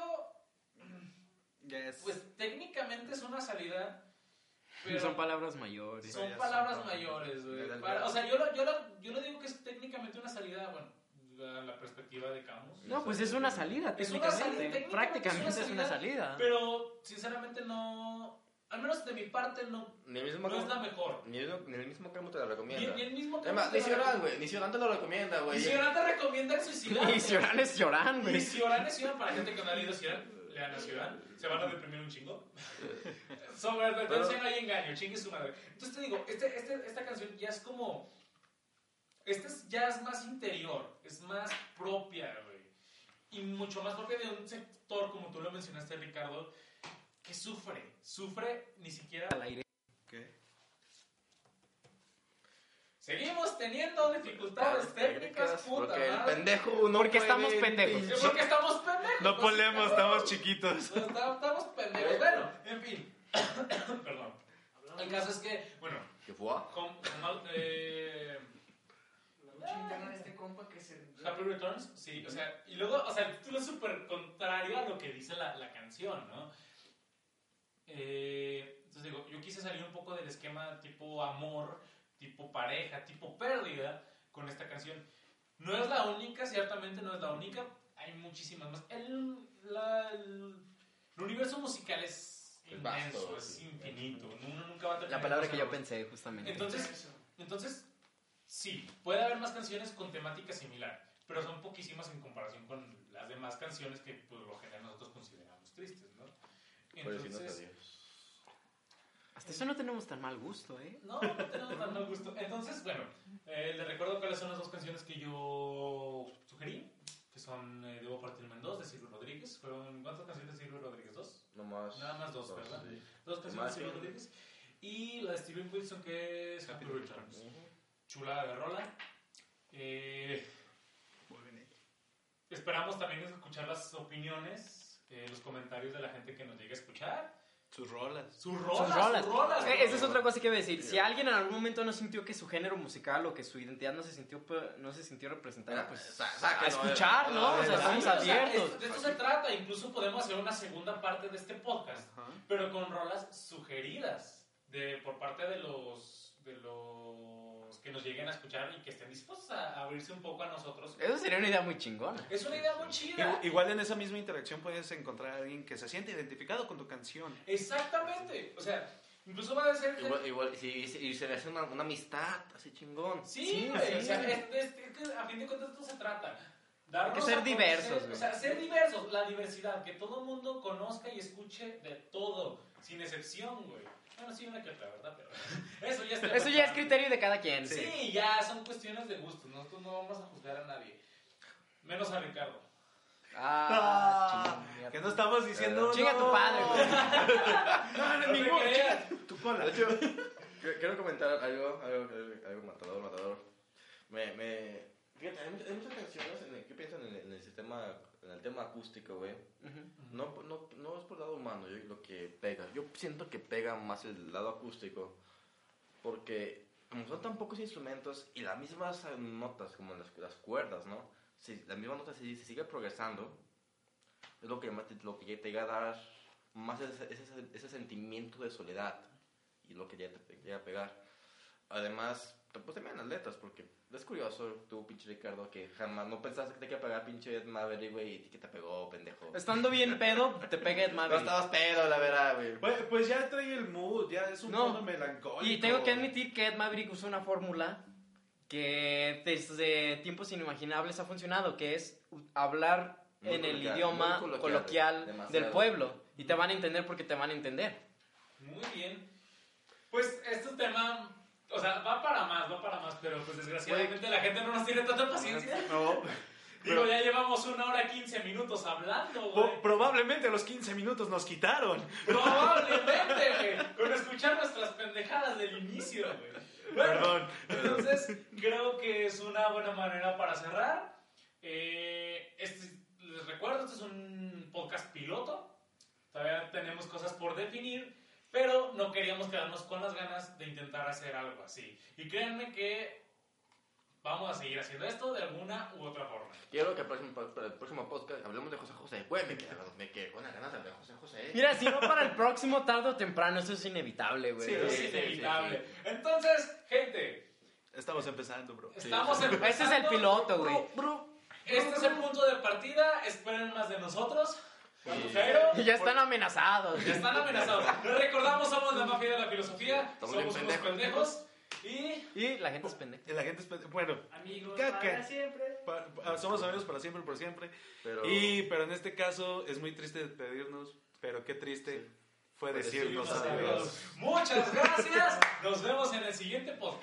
Ya es. pues técnicamente es una salida, pero Son palabras mayores. son palabras son- mayores, güey. O sea, yo lo, yo, lo, yo lo digo que es técnicamente una salida, bueno, la, la perspectiva de Camus. No, pues es una salida, Es una salida, técnicamente. técnicamente Prácticamente es es una una salida, salida. Pero, sinceramente, no. Al menos de mi parte, no, Ni el mismo no es la mejor. ni el, ni el mismo Camus te la Ni, recomienda. ni el mismo te ni Cioran, güey. Ni Cioran te lo recomienda, güey. Ni Cioran te recomienda el suicidio. Y Cioran es Cioran, güey. Cioran es Cioran, para gente que no ha leído Cioran, lean a Cioran, se van a deprimir un chingo. Sobre advertencia no hay engaño, chingue su madre. Entonces te digo, este, este, esta canción ya es como. Esta es, ya es más interior, es más propia, güey. Y mucho más propia de un sector, como tú lo mencionaste, Ricardo, que sufre. Sufre ni siquiera. Al aire. ¿Qué? Seguimos teniendo dificultades técnicas, puta Porque el madre. pendejo no Porque puede estamos pendejos. Porque estamos pendejos. No ponemos, cabrón. estamos chiquitos. Estamos, estamos pendejos. Bueno, en fin. Perdón. El caso es que, bueno, ¿Qué fue? con, con, eh, la lucha interna de este compa que se. Happy Returns, sí, o sea, y luego, o sea, el título es súper contrario a lo que dice la, la canción, ¿no? Eh, entonces digo, yo quise salir un poco del esquema tipo amor, tipo pareja, tipo pérdida con esta canción. No es la única, ciertamente no es la única, hay muchísimas más. El, la- el, el universo musical es Es vasto, inmenso, es sí. infinito, uno nunca va a terminar. La palabra que yo pensé, justamente. Entonces, entonces, sí, puede haber más canciones con temática similar, pero son poquísimas en comparación con las demás canciones que por lo general nosotros consideramos tristes, ¿no? Por decirnos Entonces, adiós. Hasta eso no tenemos tan mal gusto, ¿eh? no, no tenemos tan mal gusto. Entonces, bueno, eh, les recuerdo cuáles son las dos canciones que yo sugerí, que son eh, Debo partirme en dos, de Silvio Rodríguez. ¿Fueron cuántas canciones de Silvio Rodríguez? ¿Dos? No más. Nada más dos, ¿verdad? sí. Dos canciones de Silvio Rodríguez. Y la de Steven Wilson, que es Happy Returns. Ujú. Chulada de rola. Eh, Muy bien. Esperamos también escuchar las opiniones, eh, los comentarios de la gente que nos llegue a escuchar. Sus rolas. Sus rolas, Sus rolas. sus rolas. Eh, Esa es otra cosa que iba a decir. Si alguien en algún momento no sintió que su género musical o que su identidad no se sintió, no se sintió representada, pues a escuchar, ¿no? O sea, estamos abiertos. de esto se trata. Incluso podemos hacer una segunda parte de este podcast, pero con rolas sugeridas de, por parte de los, de los que nos lleguen a escuchar y que estén dispuestos a abrirse un poco a nosotros. Eso sería una idea muy chingona. Es una idea muy chida. Igual, igual en esa misma interacción puedes encontrar a alguien que se siente identificado con tu canción. Exactamente. O sea, incluso va a ser... Igual, igual, si, y se le hace una, una amistad así chingón. Sí, Sí, güey, sí. o sea, es, es- es que a fin de cuentas esto se trata. Darnos Hay que ser diversos, güey. O sea, ser diversos, la diversidad, que todo el mundo conozca y escuche de todo, sin excepción, güey. Bueno, sí, una que otra, ¿verdad? Pero eso ya está. Eso ya es criterio de cada quien. Sí, ya son cuestiones de gustos. Nosotros no vamos a juzgar a nadie. Menos a Ricardo. Ah, chinga. Que no estamos diciendo. Chinga no. tu padre, güey. No, no, ningún- chinga tu cola. De hecho, que- quiero comentar algo, algo, algo, algo matador, matador. Me, me, fíjate, hay muchas, hay muchas canciones en el que piensan en el, en el sistema, en el tema acústico, güey. No, no, no es por el lado humano, yo lo que pega. Yo siento que pega más el lado acústico, porque como son tan pocos instrumentos y las mismas notas, como las, las cuerdas, ¿no? Si la misma nota se, se sigue progresando, es lo que, lo que te llega a dar más ese, ese, ese sentimiento de soledad y lo que ya te llega a pegar. Además, pues también las letras, porque es curioso, tú, pinche Ricardo, que jamás no pensaste que te iba a pegar pinche Ed Maverick, güey, y que te pegó, pendejo. Estando bien pedo, te pega Ed No Maverick. estabas pedo, la verdad, güey. Pues, pues ya trae el mood, ya es un No. tono melancólico. Y tengo que admitir que Ed Maverick usa una fórmula que desde tiempos inimaginables ha funcionado, que es hablar Muy en el coloquial, idioma muy coloquial, coloquial demasiado. del pueblo. Y te van a entender porque te van a entender. Muy bien. Pues este tema, o sea, va para más, va para más, pero pues desgraciadamente la gente no nos tiene tanta paciencia. No, Digo, ya llevamos una hora 15 minutos hablando, güey. probablemente los 15 minutos nos quitaron. Probablemente, güey. Con escuchar nuestras pendejadas del inicio, güey. Bueno, Perdón. Entonces, creo que es una buena manera para cerrar. Eh, este, les recuerdo, este es un podcast piloto. Todavía tenemos cosas por definir, pero no queríamos quedarnos con las ganas de intentar hacer algo así. Y créanme que vamos a seguir haciendo esto de alguna u otra forma. Quiero que el próximo, para el próximo podcast hablemos de José José. Güey, me quedé, me quedé con las ganas de hablar de José José. Mira, si no para el próximo, tarde o temprano, eso es inevitable, güey. Sí, es sí, inevitable. sí, Entonces, gente, Estamos empezando, bro. estamos empezando. Ese es el piloto, güey. Este es el punto de partida. Esperen más de nosotros. Pero Y ya están amenazados. ya están amenazados. Recordamos, somos la mafia de la filosofía. Estamos somos unos pendejos. pendejos. Y Y la gente es pendeja. Y La gente es. pe- Bueno, Amigos, Caca. para siempre. pa- pa- somos amigos para siempre, por siempre. Pero, Y, pero en este caso es muy triste despedirnos, pero qué triste fue Fue decirnos decirnos adiós. adiós. Muchas gracias. Nos vemos en el siguiente podcast.